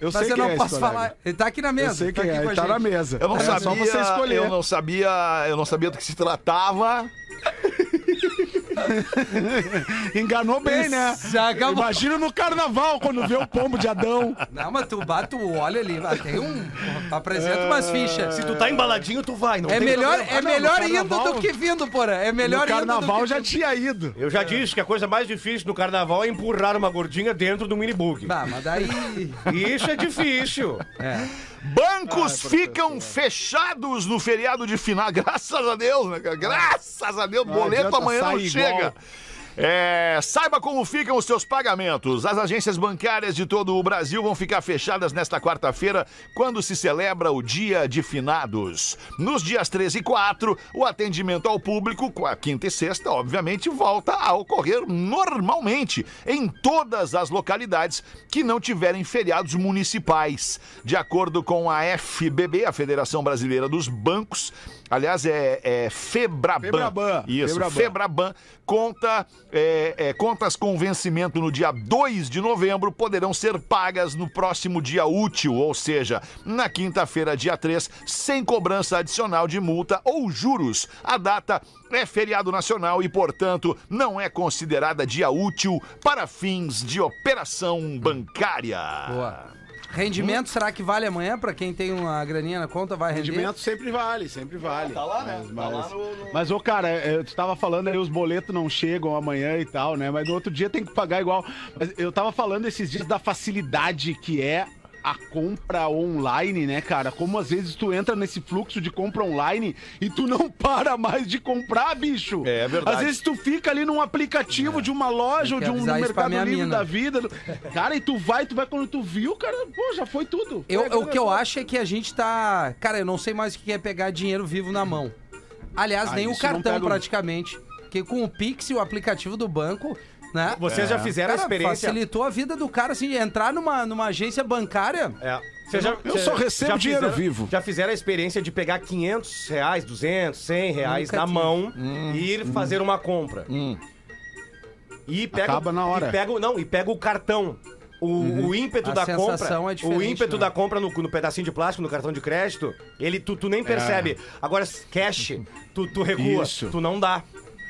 Speaker 4: Eu
Speaker 3: Mas
Speaker 4: sei
Speaker 3: eu
Speaker 4: quem
Speaker 3: não
Speaker 4: é esse
Speaker 3: posso
Speaker 4: colega.
Speaker 3: falar. Ele tá aqui na mesa.
Speaker 4: Eu sei
Speaker 3: tá
Speaker 4: quem
Speaker 3: aqui
Speaker 4: é,
Speaker 3: com
Speaker 4: ele tá na
Speaker 3: gente.
Speaker 4: mesa.
Speaker 2: Eu não
Speaker 4: é
Speaker 2: sabia,
Speaker 4: só você escolher.
Speaker 2: eu não sabia, eu não sabia do que se tratava. (laughs)
Speaker 4: Enganou bem, né?
Speaker 3: Já acabou.
Speaker 4: Imagina no carnaval, quando vê o pombo de Adão.
Speaker 3: Não, mas tu bate o olho ali, tem um. Apresenta umas fichas.
Speaker 5: Se tu tá embaladinho, tu vai. Não
Speaker 3: É
Speaker 5: tem
Speaker 3: melhor,
Speaker 5: problema.
Speaker 3: é
Speaker 4: Ah, não,
Speaker 3: melhor indo
Speaker 4: carnaval-
Speaker 3: do que vindo, porra. É melhor
Speaker 4: no
Speaker 3: indo do
Speaker 4: carnaval
Speaker 3: que
Speaker 4: já tinha ido.
Speaker 7: Eu já disse que a coisa mais difícil no carnaval é empurrar uma gordinha dentro do minibug.
Speaker 3: Bah, mas daí.
Speaker 7: E isso é difícil.
Speaker 3: É.
Speaker 2: Bancos ficam fechados no feriado de final. (laughs) Graças a Deus, né? Graças a Deus, boleto amanhã não chega.
Speaker 4: igual.
Speaker 2: É, saiba como ficam os seus pagamentos. As agências bancárias de todo o Brasil vão ficar fechadas nesta quarta-feira, quando se celebra o Dia de Finados. Nos dias 13 e 4, o atendimento ao público, com a quinta e sexta, obviamente, volta a ocorrer normalmente em todas as localidades que não tiverem feriados municipais. De acordo com a FBB, a Federação Brasileira dos Bancos, aliás, é, é Febraban.
Speaker 4: Febraban,
Speaker 2: Isso,
Speaker 4: Febraban.
Speaker 2: Febraban conta, é, é, contas com vencimento no dia 2 de novembro poderão ser pagas no próximo dia útil, ou seja, na quinta-feira, dia 3, sem cobrança adicional de multa ou juros. A data é feriado nacional e, portanto, não é considerada dia útil para fins de operação bancária.
Speaker 3: Boa. Rendimento, será que vale amanhã? Pra quem tem uma graninha na conta, vai render?
Speaker 4: Rendimento sempre vale, sempre vale.
Speaker 2: Tá lá, né?
Speaker 4: Mas,
Speaker 2: Tá lá
Speaker 4: mas,
Speaker 2: no- no-
Speaker 4: mas, ô, cara, é, tu tava falando aí, os boletos não chegam amanhã e tal, né? Mas no outro dia tem que pagar igual. Mas eu tava falando esses dias da facilidade que é a compra online, né, cara? Como às vezes tu entra nesse fluxo de compra online e tu não (laughs) para mais de comprar, bicho.
Speaker 2: É verdade.
Speaker 4: Às vezes tu fica ali num aplicativo de uma loja ou de um Mercado Livre
Speaker 3: mina.
Speaker 4: da vida. Cara, e tu vai, tu vai quando tu viu, cara, pô, já foi tudo.
Speaker 3: Eu,
Speaker 4: Pega,
Speaker 3: o que eu
Speaker 4: né?
Speaker 3: acho é que a gente tá. Cara, eu não sei mais o que é pegar dinheiro vivo na mão. Aliás,
Speaker 4: Ah,
Speaker 3: nem o cartão
Speaker 4: pega
Speaker 3: praticamente. Porque com o Pix e o aplicativo do banco, né?
Speaker 7: Vocês já fizeram a
Speaker 3: Cara,
Speaker 7: experiência.
Speaker 3: facilitou a vida do cara, assim, entrar numa, numa agência bancária.
Speaker 7: É. Vocês já-
Speaker 4: Eu
Speaker 7: cê-
Speaker 4: só recebo
Speaker 7: já
Speaker 4: dinheiro
Speaker 7: fizeram-
Speaker 4: vivo.
Speaker 7: Já fizeram a experiência de pegar 500 reais, 200, 100 reais
Speaker 3: Nunca
Speaker 7: na
Speaker 3: tive.
Speaker 7: mão
Speaker 4: Hum.
Speaker 7: e ir fazer uma compra. E pega,
Speaker 4: Acaba na hora.
Speaker 7: E pega, o- não, e pega o cartão. O, o ímpeto
Speaker 3: A
Speaker 7: da compra.
Speaker 3: sensação é diferente,
Speaker 7: o ímpeto
Speaker 3: né?
Speaker 7: da compra no, no pedacinho de plástico, no cartão de crédito, ele tu, tu nem percebe. Agora, cash, tu, tu recua.
Speaker 4: Isso.
Speaker 7: Tu não dá.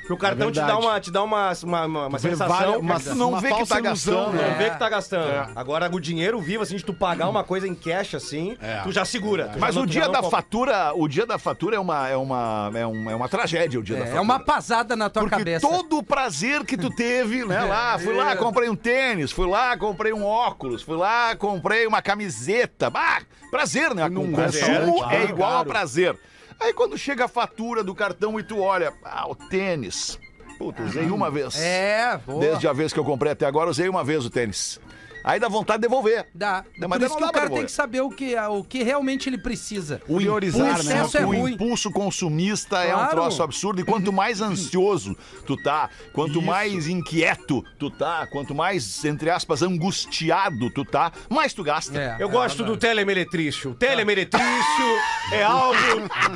Speaker 7: O cartão te dá uma, te dá uma, uma, uma, uma sensação.
Speaker 4: várias- uma-
Speaker 2: Tu não
Speaker 4: uma
Speaker 2: vê que tá
Speaker 4: ilusão,
Speaker 2: gastando,
Speaker 4: né?
Speaker 7: Não vê que tá gastando.
Speaker 2: É.
Speaker 7: Agora, o dinheiro vivo, assim, de tu pagar uma coisa em cash, assim,
Speaker 4: É.
Speaker 7: tu já segura. Tu já
Speaker 2: Mas
Speaker 7: não-
Speaker 2: o
Speaker 7: tu
Speaker 2: dia
Speaker 7: já não
Speaker 2: da fatura, o dia da fatura é uma, é uma, é uma, é uma tragédia, o dia da
Speaker 3: É,
Speaker 2: fatura.
Speaker 3: é uma pasada na tua
Speaker 2: Porque
Speaker 3: cabeça.
Speaker 2: todo o prazer que tu teve, né? Lá, fui lá, comprei um tênis, fui lá, comprei um óculos, fui lá, comprei uma camiseta. Ah, prazer, né? O consumo é igual a prazer. Aí quando chega a fatura do cartão e tu olha, ah, o tênis. Puta, usei uma vez.
Speaker 3: É, boa.
Speaker 2: Desde a vez que eu comprei até agora, usei uma vez o tênis. Aí dá vontade de devolver.
Speaker 3: Dá.
Speaker 2: Não,
Speaker 3: Por
Speaker 2: mas
Speaker 3: isso que o cara tem que saber o que, o que realmente ele precisa.
Speaker 2: O
Speaker 4: Priorizar,
Speaker 2: impulso,
Speaker 4: né?
Speaker 3: Excesso é
Speaker 2: o
Speaker 3: ruim.
Speaker 2: impulso consumista é um
Speaker 3: Claro.
Speaker 2: troço absurdo. E quanto mais (laughs) ansioso tu tá, quanto mais inquieto tu tá, quanto mais, entre aspas, angustiado tu tá, mais tu gasta.
Speaker 3: É.
Speaker 7: Eu gosto do telemeretrício. O telemeretrício é algo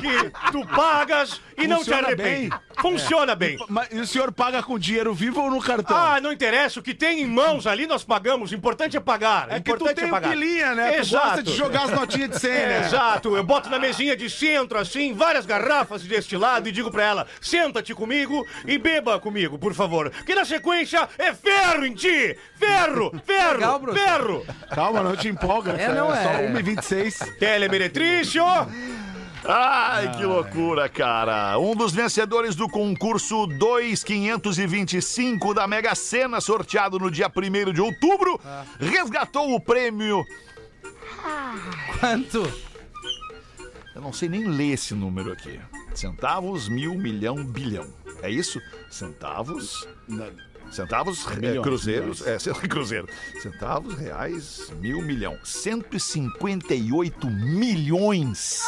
Speaker 7: que tu pagas e não te
Speaker 4: Funciona
Speaker 7: arrepende.
Speaker 4: bem.
Speaker 7: Funciona bem.
Speaker 4: Mas o senhor paga com dinheiro vivo ou no cartão?
Speaker 7: Ah, não interessa. O que tem em mãos ali nós pagamos. O importante é pagar.
Speaker 4: é
Speaker 7: o
Speaker 4: que tu
Speaker 7: importante
Speaker 4: tem
Speaker 7: é pagar.
Speaker 4: pilinha, né? Tu
Speaker 7: Exato.
Speaker 4: gosta de jogar as notinhas de 100, (laughs) né?
Speaker 7: Exato, eu boto na mesinha de centro, assim, várias garrafas de destilado e digo pra ela: senta-te comigo e beba comigo, por favor. Que na sequência é ferro em ti! Ferro! (laughs) Ferro!
Speaker 3: Legal,
Speaker 7: ferro!
Speaker 4: Calma, não te empolga.
Speaker 3: É, não
Speaker 4: Só
Speaker 3: é.
Speaker 4: 1,26.
Speaker 2: Ai, que loucura, cara. Um dos vencedores do concurso 2525 da Mega Sena, sorteado no dia 1 de outubro, resgatou o prêmio.
Speaker 3: Quanto?
Speaker 2: Eu não sei nem ler esse número aqui. Centavos, mil, milhão, bilhão. É isso? Centavos. Centavos, é,
Speaker 4: Milhões,
Speaker 2: cruzeiros, é, cent- (laughs) cruzeiro. Centavos, reais, mil, milhão. 158 milhões.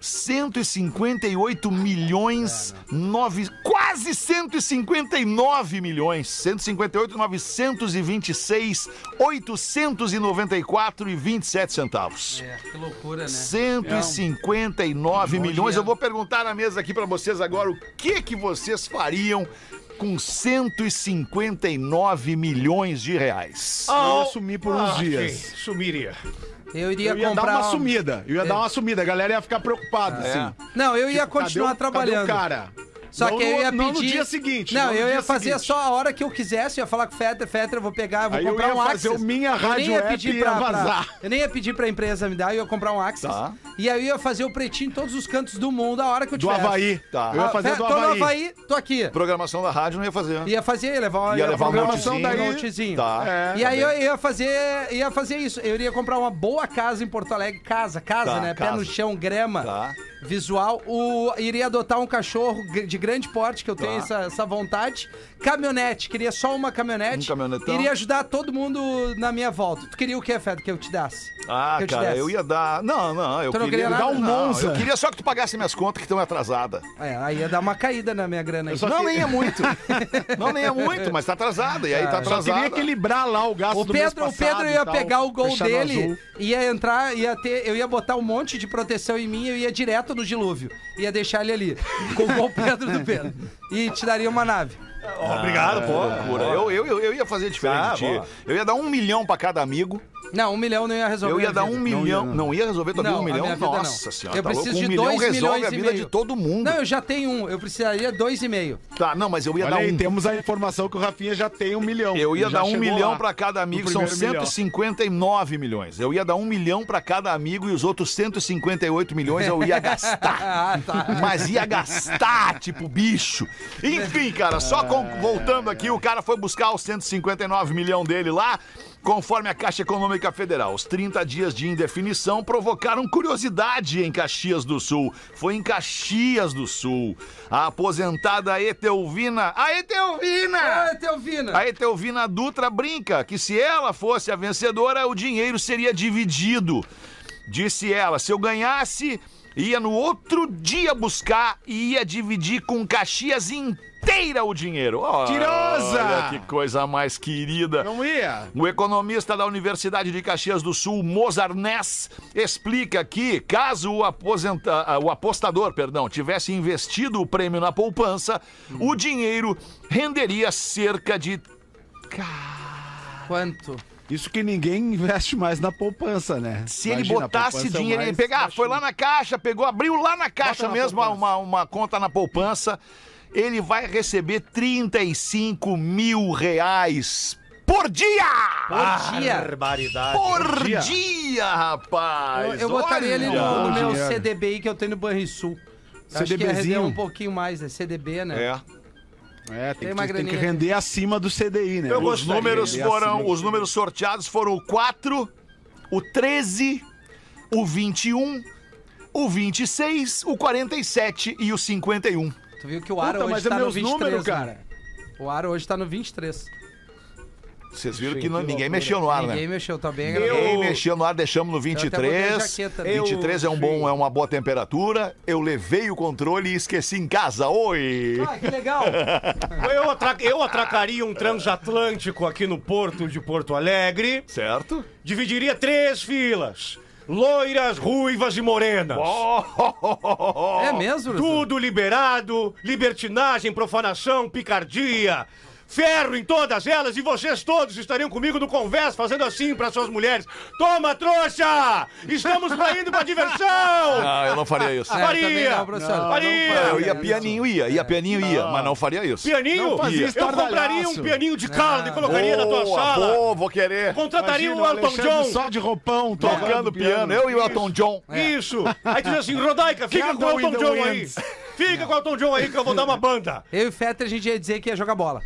Speaker 2: 158 milhões, nove, quase 159 milhões. 158, 926, 894 e 27 centavos.
Speaker 3: É, que loucura, né?
Speaker 2: 159
Speaker 3: Bom
Speaker 2: milhões. Eu vou perguntar na mesa aqui pra vocês agora o que que vocês fariam com 159 milhões de reais.
Speaker 4: Eu ia sumir por uns
Speaker 7: Ah,
Speaker 4: dias.
Speaker 7: sim, sumiria.
Speaker 3: Eu iria
Speaker 4: Eu ia
Speaker 3: comprar.
Speaker 4: dar uma
Speaker 3: um-
Speaker 4: sumida. Eu ia dar uma sumida. A galera ia ficar preocupada, assim.
Speaker 3: Não, eu ia
Speaker 4: Tipo, cadê
Speaker 3: continuar
Speaker 4: o-
Speaker 3: trabalhando.
Speaker 4: Cadê o cara?
Speaker 3: Só
Speaker 4: Não
Speaker 3: que eu ia pedir.
Speaker 4: Não no dia seguinte.
Speaker 3: Não,
Speaker 4: no
Speaker 3: eu ia fazer
Speaker 4: seguinte.
Speaker 3: só a hora que eu quisesse. Eu ia falar com o Fetter, Fetter, eu vou pegar, eu vou
Speaker 4: Aí eu
Speaker 3: comprar
Speaker 4: ia
Speaker 3: um
Speaker 4: fazer
Speaker 3: Axis.
Speaker 4: o Minha
Speaker 3: Eu nem
Speaker 4: Rádio
Speaker 3: ia
Speaker 4: App
Speaker 3: pedir
Speaker 4: e ia
Speaker 3: pra, pra-
Speaker 4: vazar.
Speaker 3: Eu nem ia pedir pra empresa me dar, eu ia comprar um Axis.
Speaker 2: Tá.
Speaker 3: E aí eu ia fazer o pretinho em todos os cantos do mundo a hora que eu
Speaker 4: Do
Speaker 3: tivesse.
Speaker 4: Havaí.
Speaker 2: Tá.
Speaker 4: Eu ia
Speaker 3: Ah,
Speaker 4: fazer do
Speaker 3: tô no
Speaker 4: Havaí.
Speaker 3: Havaí, tô aqui.
Speaker 2: Programação da rádio não ia fazer.
Speaker 3: Ia fazer, ia levar,
Speaker 2: Ia levar um
Speaker 3: programação daí, notezinho.
Speaker 2: Tá.
Speaker 4: É.
Speaker 3: E aí eu ia fazer, ia fazer isso. Eu iria comprar uma boa casa em Porto Alegre, casa, casa,
Speaker 2: Tá,
Speaker 3: né? Pé no chão, grama,
Speaker 2: Tá.
Speaker 3: Visual. O, iria adotar um cachorro de grande porte, que eu tenho
Speaker 2: Tá.
Speaker 3: essa, essa vontade. Caminhonete, queria só uma caminhonete.
Speaker 2: Um caminhonetão.
Speaker 3: Iria ajudar todo mundo na minha volta. Tu queria o que, Fed, que eu te desse?
Speaker 2: Ah,
Speaker 3: que eu
Speaker 2: cara,
Speaker 3: desse?
Speaker 2: eu ia dar. Não, não, eu
Speaker 3: Tu não
Speaker 2: queria.
Speaker 3: queria?
Speaker 4: Dar um Monza.
Speaker 2: Eu queria só que tu pagasse minhas contas que estão atrasadas.
Speaker 3: É, aí ia dar uma caída na minha grana aí. (laughs)
Speaker 2: Não, nem é muito. não, nem é muito, mas tá atrasada. E aí tá
Speaker 4: Só
Speaker 2: atrasada.
Speaker 4: queria equilibrar lá o gasto
Speaker 3: O
Speaker 4: do mês
Speaker 3: Pedro, o Pedro ia
Speaker 4: tal,
Speaker 3: pegar o gol dele,
Speaker 4: azul.
Speaker 3: ia entrar, ia ter, eu ia botar um monte de proteção em mim, eu ia direto no dilúvio. Ia deixar ele ali, com o gol Pedro do Pedro. E te daria uma nave.
Speaker 7: Obrigado, pô.
Speaker 2: Loucura. Eu, eu, eu, eu ia fazer diferente
Speaker 7: Tá,
Speaker 2: de ti.
Speaker 7: boa.
Speaker 2: Eu ia dar um milhão pra cada amigo.
Speaker 3: Não, um milhão não ia resolver.
Speaker 2: Eu ia dar
Speaker 3: vida.
Speaker 2: um milhão.
Speaker 4: ia,
Speaker 2: Não,
Speaker 4: não.
Speaker 2: ia resolver também
Speaker 3: Não,
Speaker 2: um
Speaker 3: a
Speaker 2: milhão?
Speaker 3: minha vida
Speaker 2: Nossa
Speaker 3: não.
Speaker 2: senhora.
Speaker 3: Eu
Speaker 2: tá louco?
Speaker 3: preciso
Speaker 2: um
Speaker 3: de
Speaker 2: milhão
Speaker 3: dois
Speaker 2: resolve
Speaker 3: milhões
Speaker 2: a vida de todo mundo.
Speaker 3: Não, eu já tenho um. Eu precisaria dois e meio.
Speaker 2: Tá, não, mas eu ia
Speaker 4: Olha
Speaker 2: dar
Speaker 4: aí,
Speaker 2: um.
Speaker 4: temos a informação que o Rafinha já tem um milhão.
Speaker 2: Eu ia dar um milhão pra cada amigo, são
Speaker 4: primeiro milhão.
Speaker 2: 159 milhões. Eu ia dar um milhão pra cada amigo e os outros 158 milhões eu ia (laughs) gastar.
Speaker 3: Ah, tá.
Speaker 2: Mas ia gastar, tipo bicho. Enfim, cara, só com- voltando aqui, o cara foi buscar os 159 milhões dele lá. Conforme a Caixa Econômica Federal, os 30 dias de indefinição provocaram curiosidade em Caxias do Sul. Foi em Caxias do Sul. A aposentada Etelvina. A Etelvina!
Speaker 3: Ah, Teovina.
Speaker 2: A Etelvina Dutra brinca que se ela fosse a vencedora, o dinheiro seria dividido. Disse ela: se eu ganhasse, ia no outro dia buscar e ia dividir com Caxias inteira o dinheiro. Olha
Speaker 4: Mentirosa!
Speaker 2: que coisa mais querida.
Speaker 4: Não ia.
Speaker 2: O economista da Universidade de Caxias do Sul, Mozart Ness, explica que, caso o, aposenta- ah, o apostador perdão, tivesse investido o prêmio na poupança, o dinheiro renderia cerca de.
Speaker 3: Quanto?
Speaker 4: Isso que ninguém (laughs) investe mais na poupança, né?
Speaker 2: Se ele
Speaker 4: Imagina, a
Speaker 2: botasse
Speaker 4: é
Speaker 2: dinheiro, ele pegar, foi lá na caixa, pegou, abriu lá na caixa
Speaker 7: na
Speaker 2: mesmo
Speaker 7: poupança.
Speaker 2: uma, uma conta na poupança ele vai receber 35 mil reais por dia!
Speaker 3: Por dia.
Speaker 5: Barbaridade.
Speaker 2: Por
Speaker 4: dia.
Speaker 2: dia,
Speaker 3: Eu,
Speaker 2: rapaz!
Speaker 3: eu botaria ele no, no meu
Speaker 4: dinheiro.
Speaker 3: CDBI que eu tenho no Banrisul. Acho que
Speaker 4: CDBzinho.
Speaker 3: um pouquinho mais, né? CDB, né?
Speaker 2: É.
Speaker 4: É,
Speaker 3: Tem
Speaker 4: tem, que, tem que render acima do CDI, né?
Speaker 5: Eu
Speaker 2: Os números foram, os números sorteados foram o 4, o 13, o 21, o 26, o 47 e o 51.
Speaker 3: Tu viu que o Aro
Speaker 4: Puta,
Speaker 3: hoje
Speaker 4: mas é
Speaker 3: tá no
Speaker 4: meus
Speaker 3: 23,
Speaker 4: números,
Speaker 3: né?
Speaker 4: cara.
Speaker 3: O Aro hoje tá no 23.
Speaker 2: Vocês viram que não- ninguém mexeu no ar,
Speaker 3: Ninguém
Speaker 2: né?
Speaker 3: mexeu, tá bem
Speaker 2: Ninguém
Speaker 3: agradável.
Speaker 2: mexeu no ar, deixamos no
Speaker 3: até botei
Speaker 2: 23.
Speaker 3: jaqueta, né?
Speaker 2: 23 é um bom, é uma boa temperatura. Eu levei o controle e esqueci em casa. Oi!
Speaker 3: Ah, que legal! (laughs)
Speaker 7: Eu, atra- eu atracaria um transatlântico aqui no porto de Porto Alegre.
Speaker 2: Certo?
Speaker 7: Dividiria três filas. Loiras, ruivas e morenas. (laughs)
Speaker 3: é mesmo?
Speaker 7: Tudo liberado, libertinagem, profanação, picardia. Ferro em todas elas e vocês todos estariam comigo no conversa fazendo assim para suas mulheres. Toma, trouxa! Estamos pra indo pra diversão!
Speaker 2: Não, (laughs) eu não faria isso.
Speaker 3: É,
Speaker 7: faria.
Speaker 3: não.
Speaker 4: Não,
Speaker 7: Faria!
Speaker 2: É, eu ia pianinho, ia. Ia pianinho, ia. Mas não faria isso.
Speaker 7: Pianinho?
Speaker 4: Não
Speaker 7: eu compraria um pianinho de carne e colocaria na tua
Speaker 2: Boa,
Speaker 7: sala.
Speaker 2: boa, vou querer.
Speaker 7: Contrataria
Speaker 4: Imagina
Speaker 7: o Elton John.
Speaker 4: Só de roupão,
Speaker 2: Tocando piano. Eu e o Elton John.
Speaker 7: Isso! Aí tu diz assim, Rodaica, fica com o Elton John aí. Fica com o Elton John aí que eu vou dar uma banda. (laughs)
Speaker 3: Eu e o Fetter, a gente ia dizer que ia jogar bola.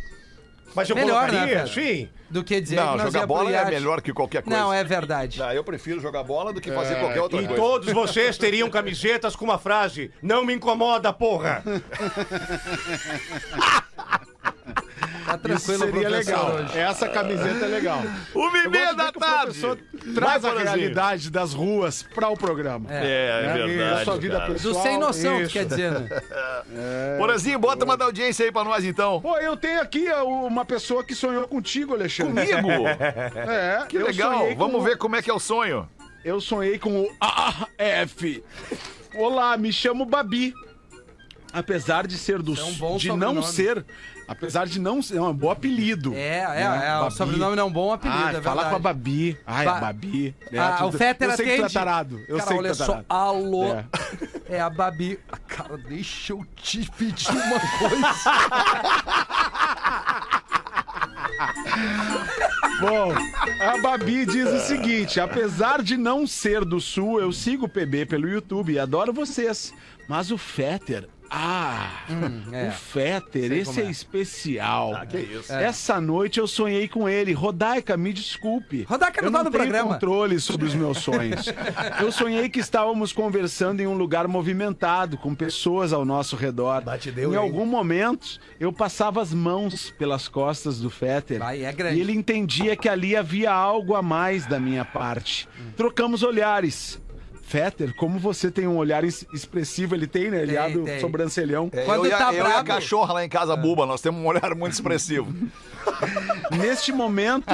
Speaker 7: Mas eu
Speaker 3: Melhor, né,
Speaker 7: colocaria,
Speaker 3: Pedro?
Speaker 7: sim.
Speaker 3: Do que dizer
Speaker 2: Não,
Speaker 3: que nós
Speaker 2: jogar bola é melhor que qualquer coisa.
Speaker 3: Não, é verdade.
Speaker 2: Ah, eu prefiro jogar bola do que fazer qualquer outra
Speaker 7: E
Speaker 2: coisa.
Speaker 7: todos vocês teriam camisetas com uma frase: Não me incomoda, porra! (laughs)
Speaker 3: Tá
Speaker 4: Isso
Speaker 3: tranquilo,
Speaker 4: seria legal.
Speaker 3: hoje.
Speaker 4: Essa camiseta é legal.
Speaker 2: Uma e
Speaker 4: Eu
Speaker 2: meia
Speaker 4: gosto de
Speaker 2: da
Speaker 4: o
Speaker 2: tarde.
Speaker 4: traz
Speaker 2: Vai,
Speaker 4: a realidade das ruas para o programa.
Speaker 2: É, é?
Speaker 4: E
Speaker 2: verdade.
Speaker 4: a sua vida
Speaker 2: cara.
Speaker 4: pessoal.
Speaker 3: Do sem noção, tu
Speaker 4: Isso.
Speaker 3: quer dizer, né? (laughs)
Speaker 2: Porazinho, bota uma da audiência aí pra nós então.
Speaker 4: Pô, eu tenho aqui uma pessoa que sonhou contigo, Alexandre.
Speaker 2: Comigo? (laughs)
Speaker 4: É,
Speaker 2: Que
Speaker 4: eu
Speaker 2: legal.
Speaker 4: sonhei com-
Speaker 2: Vamos ver como é que é o sonho.
Speaker 4: Eu sonhei com o AF. Olá, me chamo Babi. Apesar de ser do
Speaker 3: é um
Speaker 4: de não
Speaker 3: sobrenome.
Speaker 4: ser, apesar de não ser, é um bom apelido.
Speaker 3: É, é,
Speaker 4: né?
Speaker 3: é, o
Speaker 4: Babi.
Speaker 3: sobrenome não é um bom apelido,
Speaker 4: Ah,
Speaker 3: é
Speaker 4: fala
Speaker 3: verdade.
Speaker 4: com a Babi. Ai,
Speaker 3: Ba-
Speaker 4: a Babi. É,
Speaker 3: Ah,
Speaker 4: tudo-
Speaker 3: o Fetter
Speaker 4: Eu sei que tu é tarado. Eu
Speaker 3: cara,
Speaker 4: sei que
Speaker 3: olha
Speaker 4: tu é
Speaker 3: só, alô,
Speaker 4: É.
Speaker 3: é. a Babi. Ah, Cara, deixa eu te pedir uma (laughs) coisa.
Speaker 4: Bom, a Babi diz o seguinte: apesar de não ser do Sul, eu sigo o PB pelo YouTube e adoro vocês. Mas o Fetter. Ah,
Speaker 3: é.
Speaker 4: o Fetter,
Speaker 3: Sei
Speaker 4: esse é,
Speaker 3: é.
Speaker 4: especial.
Speaker 2: Ah, que isso.
Speaker 4: Essa noite eu sonhei com ele. Rodaica, me desculpe.
Speaker 3: Rodaica não
Speaker 4: eu
Speaker 3: tá
Speaker 4: não
Speaker 3: no
Speaker 4: tenho
Speaker 3: programa.
Speaker 4: controle sobre os meus sonhos. (laughs) eu sonhei que estávamos conversando em um lugar movimentado, com pessoas ao nosso redor.
Speaker 5: Batideu,
Speaker 4: em
Speaker 5: hein?
Speaker 4: algum momento, eu passava as mãos pelas costas do Fetter.
Speaker 3: Vai, é grande.
Speaker 4: E ele entendia que ali havia algo a mais da minha parte. Trocamos olhares. Fetter, como você tem um olhar es- expressivo, ele tem, né? Ele
Speaker 3: Tem,
Speaker 4: abre
Speaker 3: tem.
Speaker 4: o sobrancelhão.
Speaker 2: É,
Speaker 3: Quando
Speaker 2: eu, e a-
Speaker 3: tá
Speaker 2: eu e a cachorra lá em casa, Buba, nós temos um olhar muito expressivo. (laughs)
Speaker 4: Neste momento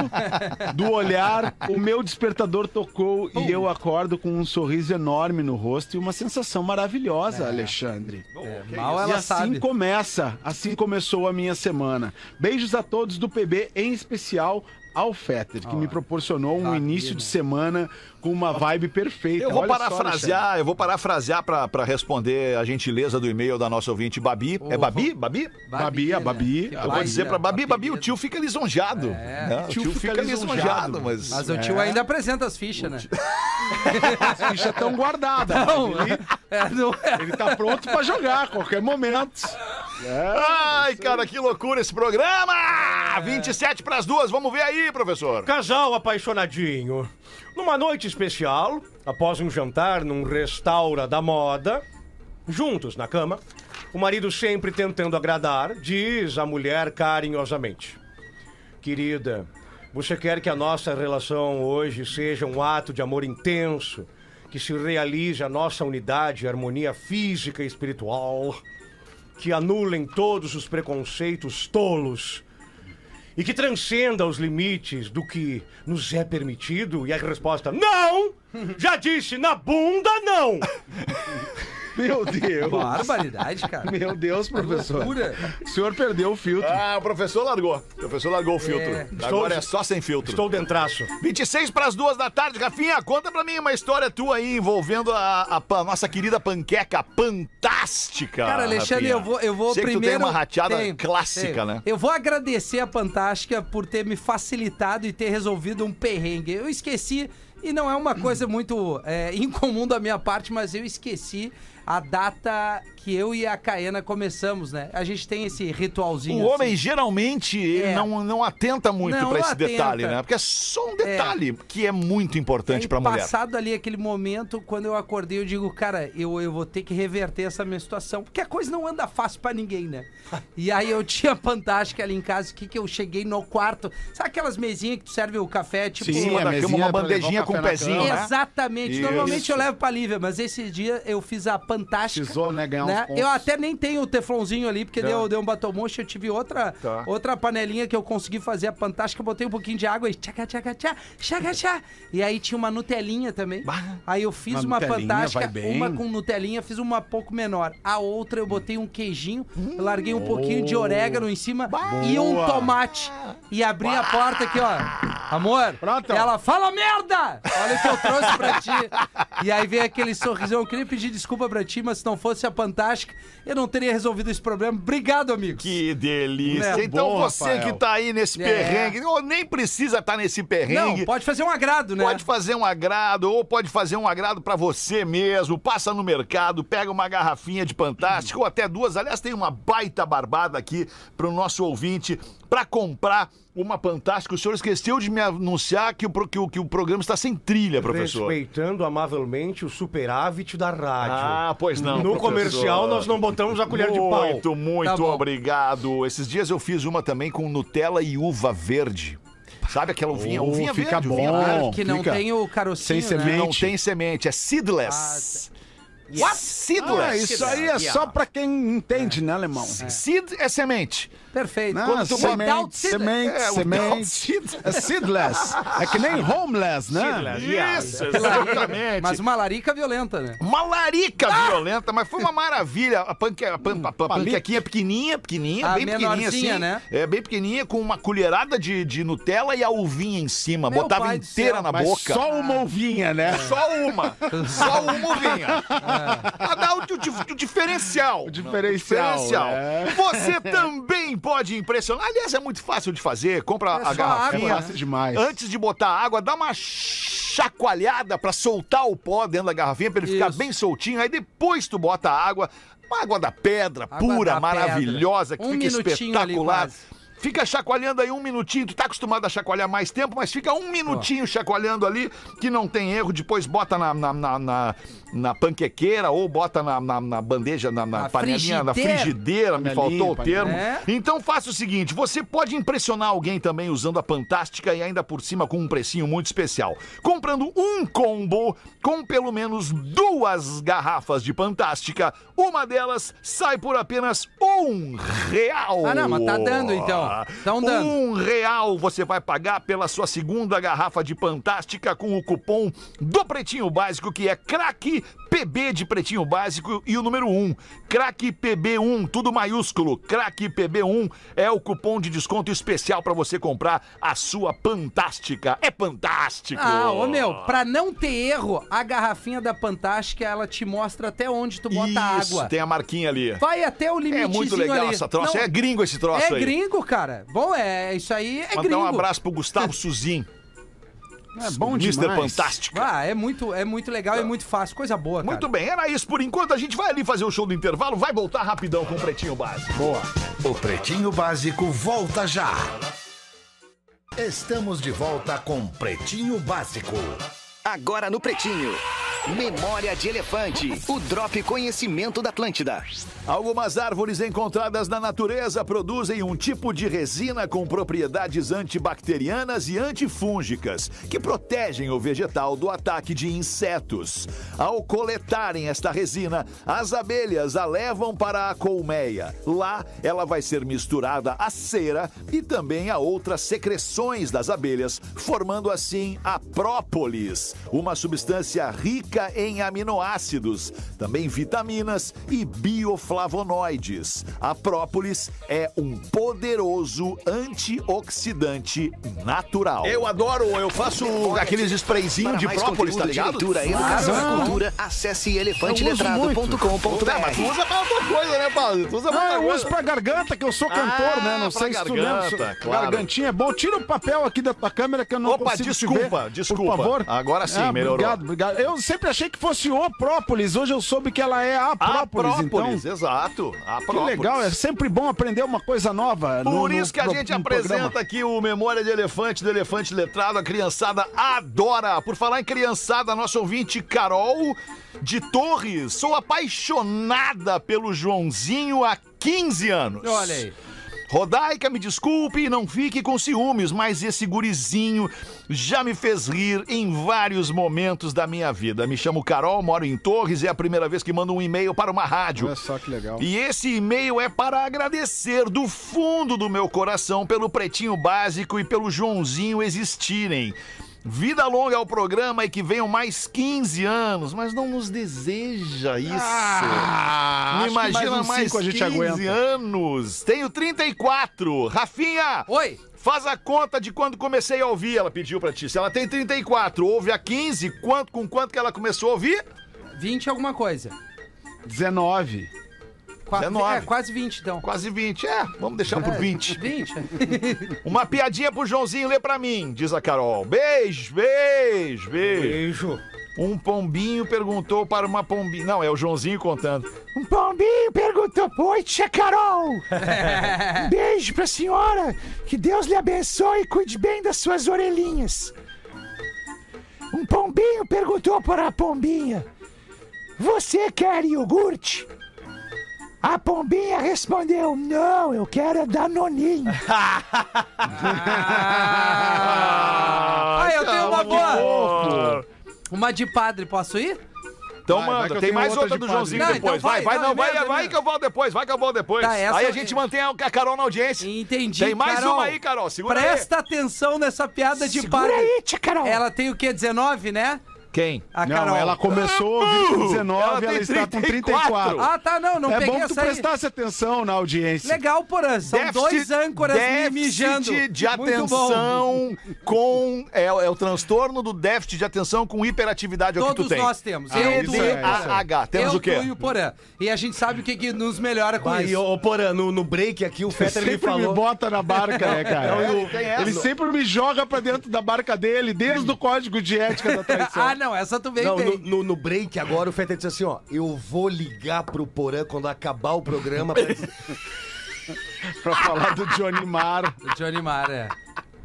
Speaker 4: do olhar, o meu despertador tocou e eu acordo com um sorriso enorme no rosto e uma sensação maravilhosa, Alexandre.
Speaker 3: Mal
Speaker 4: e
Speaker 3: ela
Speaker 4: assim
Speaker 3: sabe.
Speaker 4: começa, assim começou a minha semana. Beijos a todos do PB, em especial ao Fetter, que me proporcionou um início
Speaker 3: né?
Speaker 4: de semana com uma vibe perfeita.
Speaker 2: Eu vou
Speaker 4: Olha só,
Speaker 2: parafrasear, eu vou parafrasear pra, pra responder a gentileza do e-mail da nossa ouvinte Babi. É Babi? Babi?
Speaker 4: Babi, a
Speaker 3: né?
Speaker 4: Babi.
Speaker 3: Que
Speaker 4: Eu
Speaker 2: vou dizer pra Babi, Babi, o tio fica lisonjeado. né? O tio, fica, lisonjeado, mas...
Speaker 3: Mas o tio ainda apresenta as fichas, né? (laughs)
Speaker 4: As fichas estão guardadas.
Speaker 3: Não,
Speaker 4: Ele, (laughs)
Speaker 3: é, não é.
Speaker 4: ele tá pronto pra jogar a qualquer momento.
Speaker 2: Ai, cara, que loucura esse programa! 27 pras duas, vamos ver aí, professor.
Speaker 7: Casal apaixonadinho. Numa noite especial, após um jantar num restaura da moda, juntos na cama, o marido sempre tentando agradar, diz a mulher carinhosamente: Querida, você quer que a nossa relação hoje seja um ato de amor intenso, que se realize a nossa unidade e harmonia física e espiritual, que anulem todos os preconceitos tolos e que transcenda os limites do que nos é permitido? E a resposta: não! Já disse, na bunda, não! (laughs) (laughs)
Speaker 4: Meu Deus.
Speaker 3: Barbaridade, cara.
Speaker 4: Meu Deus, professor.
Speaker 3: Loucura.
Speaker 4: O senhor perdeu o filtro.
Speaker 2: Ah, o professor largou. O professor largou o filtro.
Speaker 3: É.
Speaker 2: Agora é só sem filtro.
Speaker 7: Estou dentraço.
Speaker 2: 26 para as duas da tarde, Rafinha, conta pra mim uma história tua aí envolvendo a, a pan- nossa querida panqueca fantástica.
Speaker 3: Cara, Alexandre,
Speaker 2: Rafinha.
Speaker 3: eu vou, eu vou
Speaker 2: Sei que tu
Speaker 3: primeiro.
Speaker 2: tem uma rateada
Speaker 3: Tenho,
Speaker 2: clássica,
Speaker 3: tenho.
Speaker 2: né?
Speaker 3: Eu vou agradecer a Fantástica por ter me facilitado e ter resolvido um perrengue. Eu esqueci, e não é uma coisa muito é, incomum da minha parte, mas eu esqueci a data que eu e a Caena começamos, né? A gente tem esse ritualzinho.
Speaker 2: O homem
Speaker 3: assim.
Speaker 2: geralmente ele
Speaker 3: É.
Speaker 2: não, não atenta muito pra esse
Speaker 3: atenta.
Speaker 2: detalhe, né? Porque é só um detalhe que é muito importante pra mulher.
Speaker 3: Passado ali aquele momento, quando eu acordei, eu digo, cara, eu, eu vou ter que reverter essa minha situação. Porque a coisa não anda fácil pra ninguém, né? (laughs) E aí eu tinha fantástica ali em casa, o que que eu cheguei no quarto. Sabe aquelas mesinhas que tu serve o café, tipo...
Speaker 2: Em cima
Speaker 4: a
Speaker 2: da
Speaker 4: mesinha
Speaker 2: cama, uma bandejinha com um pezinho,
Speaker 4: cama.
Speaker 2: né?
Speaker 3: Exatamente.
Speaker 2: Isso.
Speaker 3: Normalmente eu levo pra Lívia, mas esse dia eu fiz a fantástica.
Speaker 4: Precisou, né, ganhar
Speaker 3: né? Eu até nem tenho o teflonzinho ali, porque deu, deu um batom mocho. Eu tive outra,
Speaker 2: Tá.
Speaker 3: outra panelinha que eu consegui fazer a fantástica. Botei um pouquinho de água e tchaca, tchaca, tchaca, tchaca, tchaca. E aí tinha uma Nutelinha também. Aí eu fiz
Speaker 4: Uma
Speaker 3: uma, fantástica, uma com Nutelinha, fiz uma pouco menor. A outra eu botei um queijinho, eu larguei um pouquinho de orégano em cima e um
Speaker 4: Boa.
Speaker 3: tomate. E abri a porta aqui, ó. Amor,
Speaker 4: Pronto.
Speaker 3: ela fala merda! Olha o que eu trouxe pra ti. E aí veio aquele sorrisão. Eu queria pedir desculpa pra ti, mas se não fosse a Fantástica, eu não teria resolvido esse problema. Obrigado, amigos.
Speaker 2: Que delícia.
Speaker 3: É,
Speaker 2: então
Speaker 4: bom,
Speaker 2: você
Speaker 4: Rafael.
Speaker 2: que tá aí nesse
Speaker 3: É.
Speaker 2: perrengue, ou nem precisa estar nesse perrengue.
Speaker 3: Não, pode fazer um agrado, né?
Speaker 2: Pode fazer um agrado, ou pode fazer um agrado pra você mesmo. Passa no mercado, pega uma garrafinha de Fantástica, ou até duas. Aliás, tem uma baita barbada aqui pro nosso ouvinte pra comprar uma Fantástica. O senhor esqueceu de me anunciar que o, pro- que o, que o programa está sem trilha, professor.
Speaker 7: Respeitando amavelmente o superávit da rádio.
Speaker 2: Ah, pois não.
Speaker 7: no
Speaker 2: professor.
Speaker 7: comercial nós não botamos a colher de pau.
Speaker 2: Muito, muito
Speaker 3: Tá bom.
Speaker 2: obrigado. Esses dias eu fiz uma também com Nutella e uva verde. Sabe aquela uvinha?
Speaker 4: Oh,
Speaker 2: uvinha
Speaker 4: fica
Speaker 2: verde,
Speaker 4: bom.
Speaker 2: uvinha verde.
Speaker 3: que não
Speaker 4: fica
Speaker 3: tem o carocinho,
Speaker 4: sem
Speaker 3: né?
Speaker 4: semente.
Speaker 2: Não tem semente, é seedless. What? Seedless.
Speaker 4: Ah, isso aí é só pra quem entende, né, alemão?
Speaker 2: Seed é semente.
Speaker 3: Perfeito.
Speaker 4: Não,
Speaker 2: Quando tu
Speaker 4: semente,
Speaker 3: seed-
Speaker 4: semente,
Speaker 2: É,
Speaker 4: semente. (laughs) É seedless. É que nem homeless, né?
Speaker 2: Isso, exatamente.
Speaker 3: Mas uma larica violenta, né?
Speaker 2: Uma larica violenta, mas foi uma maravilha. A, panque, a, pan, a pan- panquequinha pequenininha, pequenininha,
Speaker 3: A
Speaker 2: bem pequenininha assim.
Speaker 3: né?
Speaker 2: É, bem pequenininha, com uma colherada de, de Nutella e a uvinha em cima.
Speaker 3: Meu
Speaker 2: Botava inteira
Speaker 3: céu.
Speaker 2: na boca.
Speaker 4: só uma ovinha, né?
Speaker 2: Só uma. (laughs) Só uma ovinha. (laughs) Pra dar o, o- o diferencial. O
Speaker 4: diferencial, né?
Speaker 2: Você também pode impressionar. Aliás, é muito fácil de fazer. Compra
Speaker 3: É
Speaker 2: a garrafinha.
Speaker 3: água,
Speaker 4: Fácil demais.
Speaker 2: Antes de botar água, dá uma chacoalhada pra soltar o pó dentro da garrafinha, pra ele ficar
Speaker 3: Isso.
Speaker 2: bem soltinho. Aí depois tu bota a água, uma água da pedra,
Speaker 3: Água
Speaker 2: pura,
Speaker 3: da
Speaker 2: maravilhosa, que
Speaker 3: pedra. Um
Speaker 2: fica
Speaker 3: ali
Speaker 2: espetacular.
Speaker 3: quase.
Speaker 2: Fica chacoalhando aí um minutinho. Tu tá acostumado a chacoalhar mais tempo, mas fica um minutinho chacoalhando ali, que não tem erro. Depois bota na, na, na, na- na panquequeira ou bota na, na, na bandeja, na, na
Speaker 3: Na
Speaker 2: panelinha, na
Speaker 3: frigideira.
Speaker 2: frigideira, me faltou o termo.
Speaker 3: É.
Speaker 2: Então faça o seguinte: você pode impressionar alguém também usando a Fantástica e ainda por cima com um precinho muito especial. Comprando um combo com pelo menos duas garrafas de Fantástica, uma delas sai por apenas um real.
Speaker 3: Ah, não, mas tá dando, então. Tão dando.
Speaker 2: Um real você vai pagar pela sua segunda garrafa de Fantástica com o cupom do Pretinho Básico, que é craque PB de Pretinho Básico e o número 1. Craque PB1, tudo maiúsculo. Craque PB1 é o cupom de desconto especial para você comprar a sua Fantástica. É fantástico!
Speaker 3: Ah, ô meu, pra não ter erro, a garrafinha da Fantástica, ela te mostra até onde tu bota a
Speaker 2: Isso,
Speaker 3: água.
Speaker 2: tem a marquinha ali.
Speaker 3: Vai até o
Speaker 2: É
Speaker 3: limitezinho
Speaker 2: muito legal
Speaker 3: ali.
Speaker 2: essa troça.
Speaker 3: Não,
Speaker 2: É gringo esse troço
Speaker 3: É
Speaker 2: aí.
Speaker 3: gringo, cara. Bom, é isso aí, é
Speaker 2: Mandar
Speaker 3: gringo.
Speaker 2: um abraço pro Gustavo Suzin.
Speaker 4: É bom
Speaker 2: Mr.
Speaker 4: demais.
Speaker 2: Fantástico.
Speaker 3: Ah, é muito, é muito legal e muito fácil. Coisa boa, cara.
Speaker 2: Muito bem, era isso por enquanto. A gente vai ali fazer o show do intervalo, vai voltar rapidão com o Pretinho Básico.
Speaker 4: Boa.
Speaker 1: O Pretinho Básico volta já. Estamos de volta com Pretinho Básico.
Speaker 8: Agora no Pretinho. Memória de Elefante. O Drop Conhecimento da Atlântida.
Speaker 2: Algumas árvores encontradas na natureza produzem um tipo de resina com propriedades antibacterianas e antifúngicas, que protegem o vegetal do ataque de insetos. Ao coletarem esta resina, as abelhas a levam para a colmeia. Lá, ela vai ser misturada à cera e também a outras secreções das abelhas, formando assim a própolis, uma substância rica em aminoácidos, também vitaminas e bioflavonoides. A própolis é um poderoso antioxidante natural. Eu adoro, eu faço aqueles sprayzinhos de própolis, tá
Speaker 8: de
Speaker 2: ligado?
Speaker 8: leitura, educação e cultura, acesse elefanteletrado.com.br.
Speaker 2: Ah, mas tu usa pra outra coisa, né, Paulo? Tu usa pra
Speaker 4: Ah,
Speaker 2: outra
Speaker 4: eu
Speaker 2: coisa.
Speaker 4: uso pra garganta, que eu sou cantor,
Speaker 2: Ah,
Speaker 4: né? Não sei se tu lembra.
Speaker 2: garganta, claro.
Speaker 4: Gargantinha é bom. Tira o papel aqui da tua câmera que eu não
Speaker 2: Opa,
Speaker 4: consigo
Speaker 2: desculpa,
Speaker 4: te ver.
Speaker 2: desculpa.
Speaker 4: Por favor.
Speaker 2: Agora sim,
Speaker 4: Ah,
Speaker 2: melhorou.
Speaker 4: Obrigado, obrigado. Eu sempre achei que fosse o própolis. Hoje eu soube que ela é a
Speaker 2: A
Speaker 4: própolis.
Speaker 2: própolis,
Speaker 4: então,
Speaker 2: exato. A
Speaker 4: que
Speaker 2: própolis.
Speaker 4: legal. É sempre bom aprender uma coisa nova. no-
Speaker 2: Por
Speaker 4: no
Speaker 2: isso que a
Speaker 4: pro-
Speaker 2: gente apresenta
Speaker 4: programa.
Speaker 2: aqui o Memória de Elefante, do Elefante Letrado. A criançada adora. Por falar em criançada, nosso ouvinte Carol de Torres. Sou apaixonada pelo Joãozinho há 15 anos.
Speaker 3: Olha aí.
Speaker 2: Rodaica, me desculpe e não fique com ciúmes, mas esse gurizinho já me fez rir em vários momentos da minha vida. Me chamo Carol, moro em Torres e é a primeira vez que mando um e-mail para uma rádio.
Speaker 4: Olha só que legal.
Speaker 2: E esse e-mail é para agradecer do fundo do meu coração pelo Pretinho Básico e pelo Joãozinho existirem. Vida longa ao programa e que venham mais 15 anos, mas não nos deseja isso.
Speaker 4: Ah,
Speaker 2: Me
Speaker 4: mais
Speaker 2: imagina mais,
Speaker 4: gente
Speaker 2: 15
Speaker 4: aguenta.
Speaker 2: anos. Tenho 34. Rafinha,
Speaker 3: Oi.
Speaker 2: faz a conta de quando comecei a ouvir, ela pediu pra ti. Se ela tem 34, ouve a 15, quanto, com quanto que ela começou a ouvir?
Speaker 3: 20 alguma coisa.
Speaker 4: 19.
Speaker 3: Qua-
Speaker 2: 19.
Speaker 3: É, quase 20 então.
Speaker 2: Quase 20. É, vamos deixar por 20.
Speaker 3: 20? (laughs)
Speaker 2: Uma piadinha pro Joãozinho ler pra mim, diz a Carol. Beijo, beijo, beijo.
Speaker 7: Beijo.
Speaker 2: Um pombinho perguntou para uma pombinha. Não, é o Joãozinho contando. Um pombinho perguntou: Oi, tia Carol. Um (laughs) beijo pra senhora. Que Deus lhe abençoe e cuide bem das suas orelhinhas. Um pombinho perguntou para a pombinha: Você quer iogurte? A pombinha respondeu: Não, eu quero é danoninho. (laughs)
Speaker 3: Ah, eu tenho uma boa. Uma de padre, posso ir?
Speaker 2: Então
Speaker 4: Vai, vai
Speaker 2: manda,
Speaker 4: eu
Speaker 2: tem
Speaker 4: tenho
Speaker 2: mais
Speaker 4: outra
Speaker 2: outra do
Speaker 4: padre.
Speaker 2: Joãozinho
Speaker 3: Não,
Speaker 2: depois.
Speaker 3: então
Speaker 2: vai,
Speaker 3: vai,
Speaker 2: vai,
Speaker 3: não,
Speaker 2: vai,
Speaker 3: mesmo,
Speaker 2: vai que eu volto depois, vai que eu volto depois.
Speaker 3: Tá, essa
Speaker 2: aí a gente mantém a Carol na audiência.
Speaker 3: Entendi.
Speaker 2: Tem mais
Speaker 3: Carol,
Speaker 2: uma aí, Carol, segura
Speaker 3: Presta atenção nessa piada de
Speaker 2: Segura
Speaker 3: padre.
Speaker 2: aí, tia Carol.
Speaker 3: Ela tem o quê? 19, né?
Speaker 2: Quem?
Speaker 3: A
Speaker 4: Não,
Speaker 3: Carol.
Speaker 4: ela começou a ouvir com
Speaker 2: Ela
Speaker 4: 19 ela,
Speaker 2: tem
Speaker 4: está com
Speaker 2: 34.
Speaker 4: 34.
Speaker 3: Ah, tá, não, não
Speaker 4: é
Speaker 3: peguei
Speaker 4: bom que tu
Speaker 3: essa aí.
Speaker 4: prestasse atenção na audiência.
Speaker 3: Legal, Porã. São dois âncoras me mijando.
Speaker 2: déficit de
Speaker 3: Muito bom.
Speaker 2: atenção com... É, é o transtorno do déficit de atenção com hiperatividade é o que tu
Speaker 3: Todos
Speaker 2: tem.
Speaker 3: nós temos.
Speaker 4: Ah,
Speaker 3: eu, tu
Speaker 4: é,
Speaker 3: e o
Speaker 4: isso
Speaker 3: Porã.
Speaker 2: TDAH. Temos
Speaker 3: eu,
Speaker 2: o quê?
Speaker 3: tu e o Porã. E a gente sabe o que, que nos melhora com
Speaker 5: Aí,
Speaker 3: isso.
Speaker 5: ô, Porã, no, no break aqui, o Fetter me
Speaker 4: sempre me
Speaker 5: falou.
Speaker 4: bota na barca, né, cara?
Speaker 5: Não,
Speaker 4: ele
Speaker 5: eu- essa.
Speaker 4: ele sempre me joga pra dentro da barca dele, desde o código de ética da (laughs) traição.
Speaker 3: Ah, não, essa tu veio
Speaker 5: Não,
Speaker 3: bem.
Speaker 5: no, no, no break agora o Fetter disse assim, ó, eu vou ligar pro Porã quando acabar o programa pra (laughs)
Speaker 4: Pra falar do Johnny Mar.
Speaker 3: O Johnny Mara.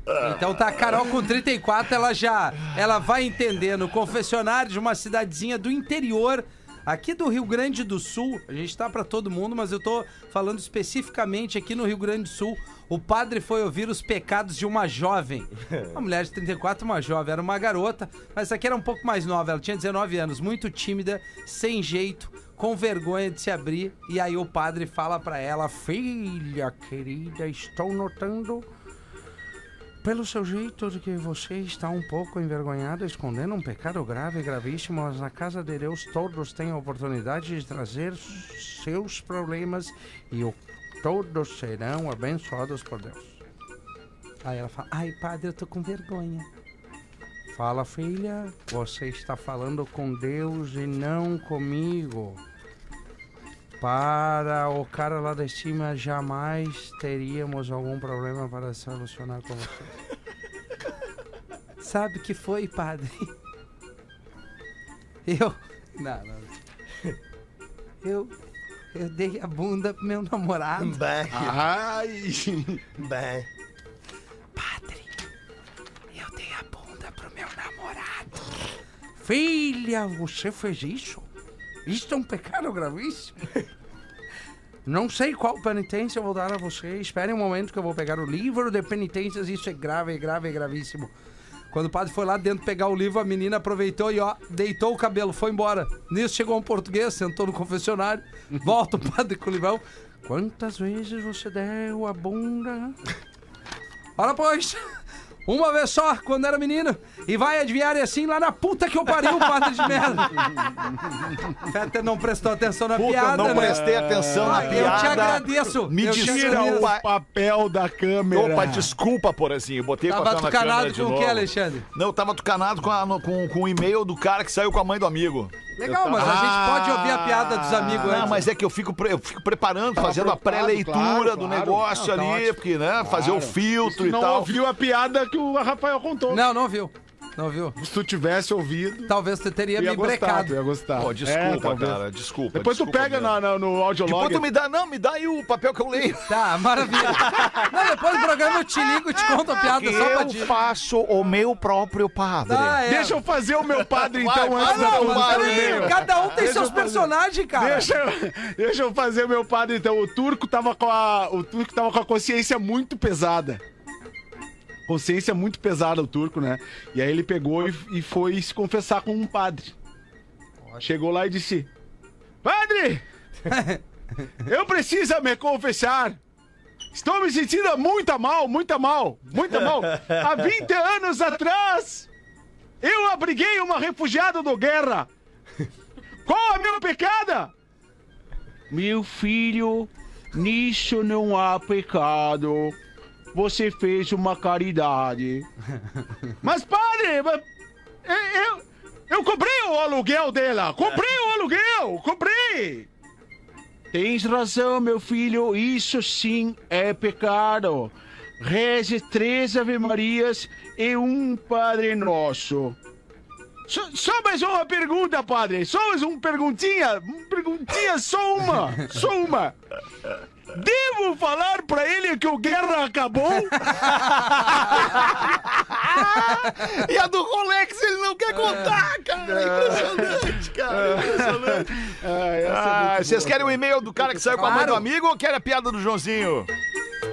Speaker 3: é. Então tá, a Carol com 34, ela já ela vai entender no confessionário de uma cidadezinha do interior aqui do Rio Grande do Sul. A gente tá pra todo mundo, mas eu tô falando especificamente aqui no Rio Grande do Sul. O padre foi ouvir os pecados de uma jovem. (laughs) Uma mulher de 34, uma jovem, era uma garota, mas essa aqui era um pouco mais nova, ela tinha 19 anos, muito tímida, sem jeito, com vergonha de se abrir. E aí o padre fala pra ela: "Filha querida, estou notando pelo seu jeito de que você está um pouco envergonhada, escondendo um pecado grave, gravíssimo, mas na casa de Deus todos têm a oportunidade de trazer seus problemas e o- todos serão abençoados por Deus. Aí ela fala: Ai, padre, eu tô com vergonha. Fala, filha, você está falando com Deus e não comigo. Para o cara lá de cima, jamais teríamos algum problema para se relacionar com você. (laughs) Sabe o que foi, padre? Eu. Não, não. Eu. Eu dei a bunda pro meu namorado.
Speaker 5: bah,
Speaker 4: Ai.
Speaker 5: bah.
Speaker 3: Padre, eu dei a bunda pro meu namorado. Filha, você fez isso? Isso é um pecado gravíssimo. Não sei qual penitência eu vou dar a você. Espere um momento que eu vou pegar o livro de penitências. Isso é grave, grave, gravíssimo. Quando o padre foi lá dentro pegar o livro, a menina aproveitou e ó, deitou o cabelo, foi embora. Nisso chegou um português, sentou no confessionário. Volta o padre com o livrão. Quantas vezes você deu a bunda? Ora, pois, uma vez só, quando era menino, e vai adivinhar e assim lá na puta que eu pariu, padre de merda. Fetter não prestou atenção na
Speaker 2: Puta,
Speaker 3: piada,
Speaker 2: não
Speaker 3: né?
Speaker 2: prestei atenção na
Speaker 3: Ah,
Speaker 2: piada.
Speaker 3: Eu te agradeço.
Speaker 2: Me
Speaker 3: eu
Speaker 2: tira o pa-
Speaker 4: Papel da câmera.
Speaker 2: Opa, desculpa, Porazinho. Botei
Speaker 3: Tava
Speaker 2: papel na câmera
Speaker 3: tucanado
Speaker 2: de
Speaker 3: com o
Speaker 2: novo.
Speaker 3: que, Alexandre?
Speaker 2: Não, eu tava tucanado com, a- com, com o e-mail do cara que saiu com a mãe do amigo.
Speaker 3: Legal, mas a gente pode ouvir a piada dos amigos
Speaker 2: Não,
Speaker 3: antes.
Speaker 2: mas é que eu fico, pre- eu fico preparando, fazendo a pré-leitura
Speaker 4: claro,
Speaker 2: do
Speaker 4: claro.
Speaker 2: negócio
Speaker 3: Não, tá
Speaker 2: ali,
Speaker 3: ótimo.
Speaker 2: porque, né, fazer o filtro
Speaker 4: Tu
Speaker 2: e
Speaker 4: não
Speaker 2: tal.
Speaker 4: ouviu a piada que o Rafael contou.
Speaker 3: Não, não viu. Não viu.
Speaker 4: Se tu tivesse ouvido,
Speaker 3: Talvez tu teria
Speaker 4: tu ia
Speaker 3: me brecado.
Speaker 4: tu ia gostar.
Speaker 2: Pô, desculpa,
Speaker 4: É, talvez.
Speaker 2: cara, desculpa.
Speaker 4: Depois tu
Speaker 2: desculpa
Speaker 4: pega
Speaker 2: mesmo.
Speaker 4: na, na- no audiolog.
Speaker 2: Depois tu me dá, não, me dá aí o papel que eu leio.
Speaker 3: Tá, maravilha. Não, depois do programa eu te ligo e te conto a piada
Speaker 2: Que
Speaker 3: só pra
Speaker 2: eu
Speaker 3: ti.
Speaker 2: faço o meu próprio padre.
Speaker 3: Ah, é.
Speaker 4: Deixa eu fazer o meu padre, então,
Speaker 2: vai,
Speaker 4: antes da
Speaker 2: vai,
Speaker 4: tua.
Speaker 3: Cada um tem
Speaker 4: Deixa
Speaker 3: seus
Speaker 4: eu
Speaker 3: personagens, cara.
Speaker 4: Deixa eu, deixa eu fazer o meu padre, então. O turco tava com a, o turco tava com a consciência muito pesada. Consciência muito pesada, o turco, né? E aí ele pegou e, e foi se confessar com um padre. Chegou lá e disse: Padre! (laughs) Eu preciso me confessar. Estou me sentindo muito mal, muito mal, muito mal. Há 20 anos atrás, eu abriguei uma refugiada do guerra. Qual é meu pecado? Meu filho, nisso não há pecado. Você fez uma caridade. (laughs) Mas, padre, mas eu, eu, eu comprei o aluguel dela. Comprei o aluguel, comprei. Tens razão, meu filho, isso sim é pecado. Reze três Ave Marias e um Padre Nosso. Só, só mais uma pergunta, padre. Só mais uma perguntinha. Uma perguntinha, só uma. Só uma. Devo falar pra ele que o guerra acabou? (laughs)
Speaker 2: E a do Rolex ele não quer contar, cara. Impressionante, cara. Impressionante. (laughs) Ah, vocês querem o e-mail do cara que saiu com a mãe do
Speaker 3: Claro.
Speaker 2: amigo ou querem a piada do Joãozinho?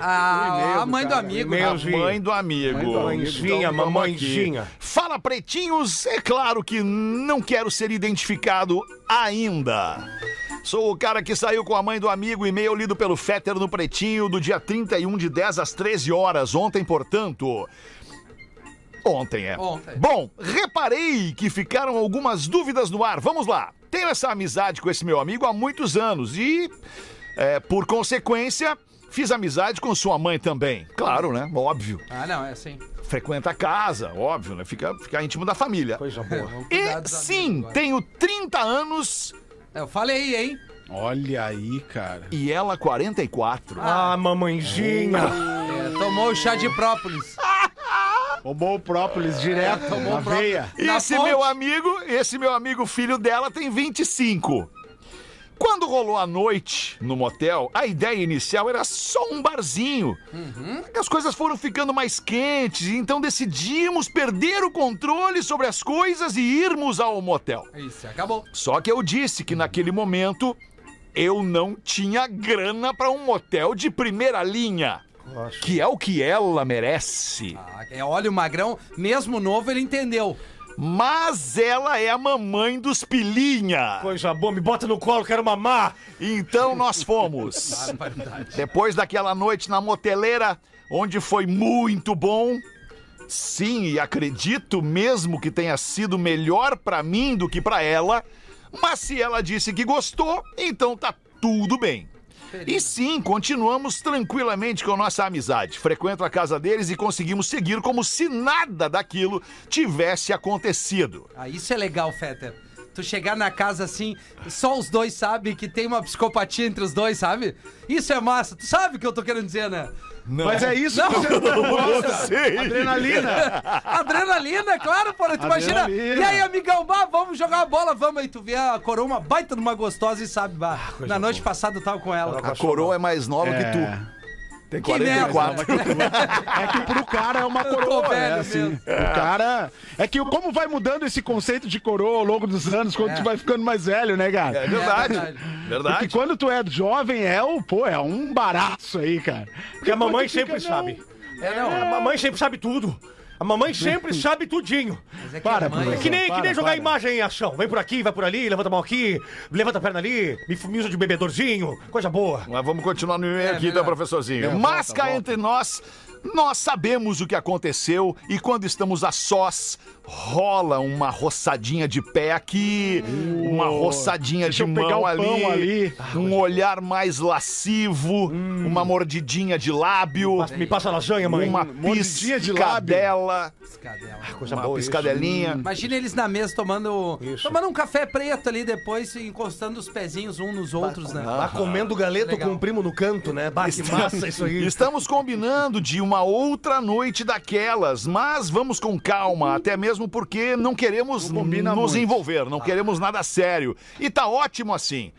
Speaker 3: Ah, a mãe do amigo.
Speaker 7: e-mail.
Speaker 2: A mãe do amigo.
Speaker 7: Mãezinha,
Speaker 2: Então,
Speaker 7: mamãezinha.
Speaker 2: Fala, pretinhos. É claro que não quero ser identificado ainda. Sou o cara que saiu com a mãe do amigo, e-mail lido pelo Fetter no Pretinho, do dia 31 de 10 às 13 horas. Ontem, portanto. Ontem, é.
Speaker 3: Ontem.
Speaker 2: Bom, reparei que ficaram algumas dúvidas no ar. Vamos lá. Tenho essa amizade com esse meu amigo há muitos anos e, é, por consequência, fiz amizade com sua mãe também. Claro, né? Óbvio.
Speaker 3: Ah, não, é assim.
Speaker 2: Frequenta a casa, óbvio, né? Fica, fica íntimo da família.
Speaker 7: Coisa boa.
Speaker 2: E sim,
Speaker 3: amigos
Speaker 2: tenho 30 anos
Speaker 3: Eu falei, hein?
Speaker 4: Olha aí, cara.
Speaker 2: e ela 44.
Speaker 7: Ah, mamãezinha.
Speaker 3: É, tomou o chá de própolis. (laughs)
Speaker 4: Roubou o própolis direto
Speaker 3: tomou
Speaker 4: na
Speaker 3: o própolis.
Speaker 4: veia.
Speaker 2: Esse meu amigo, esse meu amigo filho dela tem 25. Quando rolou a noite no motel, a ideia inicial era só um barzinho. As coisas foram ficando mais quentes, então decidimos perder o controle sobre as coisas e irmos ao motel.
Speaker 3: Isso, acabou.
Speaker 2: Só que eu disse que naquele momento eu não tinha grana para um motel de primeira linha. Que é o que ela merece.
Speaker 3: Ah, é, olha, o Magrão, mesmo novo, ele entendeu.
Speaker 2: Mas ela é a mamãe dos pilinha.
Speaker 7: Coisa boa, me bota no colo, quero mamar.
Speaker 2: Então nós fomos. Depois daquela noite na moteleira, onde foi muito bom. Sim, e acredito mesmo que tenha sido melhor pra mim do que pra ela. Mas se ela disse que gostou, então tá tudo bem. E sim, continuamos tranquilamente com nossa amizade. Frequento a casa deles e conseguimos seguir como se nada daquilo tivesse acontecido.
Speaker 3: Ah, isso é legal, Fetter. Tu chegar na casa assim, só os dois sabem que tem uma psicopatia entre os dois, sabe? Isso é massa. Tu sabe o que eu tô querendo dizer, né?
Speaker 4: Mas é isso
Speaker 3: Não.
Speaker 4: que você gosta.
Speaker 2: sei.
Speaker 4: Adrenalina.
Speaker 3: Adrenalina, claro, porra. Tu imagina. E aí, amigão, bah, vamos jogar a bola, vamos aí. Tu vê a coroa, uma baita numa gostosa e sabe, bah. na noite passada eu tava com ela.
Speaker 2: A coroa é mais nova que tu. Tem
Speaker 3: Que merda.
Speaker 2: 44. (laughs)
Speaker 4: É que pro cara é uma coroa,
Speaker 3: velho
Speaker 4: né? Assim,
Speaker 3: mesmo.
Speaker 4: o cara... É que como vai mudando esse conceito de coroa ao longo dos anos, quando tu vai ficando mais velho, né, cara?
Speaker 2: É verdade.
Speaker 3: É verdade.
Speaker 4: Porque quando tu é jovem, é o, pô, é um baraço aí, cara.
Speaker 7: Porque a mamãe sempre
Speaker 4: não.
Speaker 7: sabe.
Speaker 3: É, não.
Speaker 7: A mamãe sempre sabe tudo. A mamãe sempre sabe tudinho.
Speaker 3: Mas é que
Speaker 4: Para,
Speaker 3: mãe-
Speaker 4: professor.
Speaker 7: Que nem, que
Speaker 4: Para,
Speaker 7: nem jogar
Speaker 4: para.
Speaker 7: imagem em ação. Vem por aqui, vai por ali, levanta a mão aqui, levanta a perna ali, me fumiza de bebedorzinho, coisa boa.
Speaker 2: Mas vamos continuar no e-mail
Speaker 3: É,
Speaker 2: aqui,
Speaker 3: melhor.
Speaker 2: tá, professorzinho?
Speaker 4: É,
Speaker 2: Mas
Speaker 4: volta,
Speaker 2: cá
Speaker 4: volta.
Speaker 2: entre nós, nós sabemos o que aconteceu e quando estamos a sós, rola uma roçadinha de pé aqui, uma roçadinha de mão
Speaker 4: o
Speaker 2: ali,
Speaker 4: pão ali.
Speaker 2: um olhar mais lascivo, uma mordidinha de lábio,
Speaker 7: Passa- Me passa lasanha, mãe.
Speaker 2: uma
Speaker 4: mordidinha de lábio.
Speaker 2: piscadela,
Speaker 3: Piscadela.
Speaker 7: Coisa
Speaker 2: uma
Speaker 7: boa isso.
Speaker 2: piscadelinha.
Speaker 3: Imagina eles na mesa tomando,
Speaker 7: Isso.
Speaker 3: tomando um café preto ali depois, encostando os pezinhos uns nos outros, né?
Speaker 5: Lá comendo galeto
Speaker 3: Legal.
Speaker 5: com o primo no canto, né? Bah, que massa isso aí. (laughs)
Speaker 2: Estamos combinando de uma outra noite daquelas, mas vamos com calma, até mesmo porque não queremos
Speaker 4: Não combina
Speaker 2: nos
Speaker 4: muito.
Speaker 2: envolver, não queremos nada sério. E tá ótimo assim.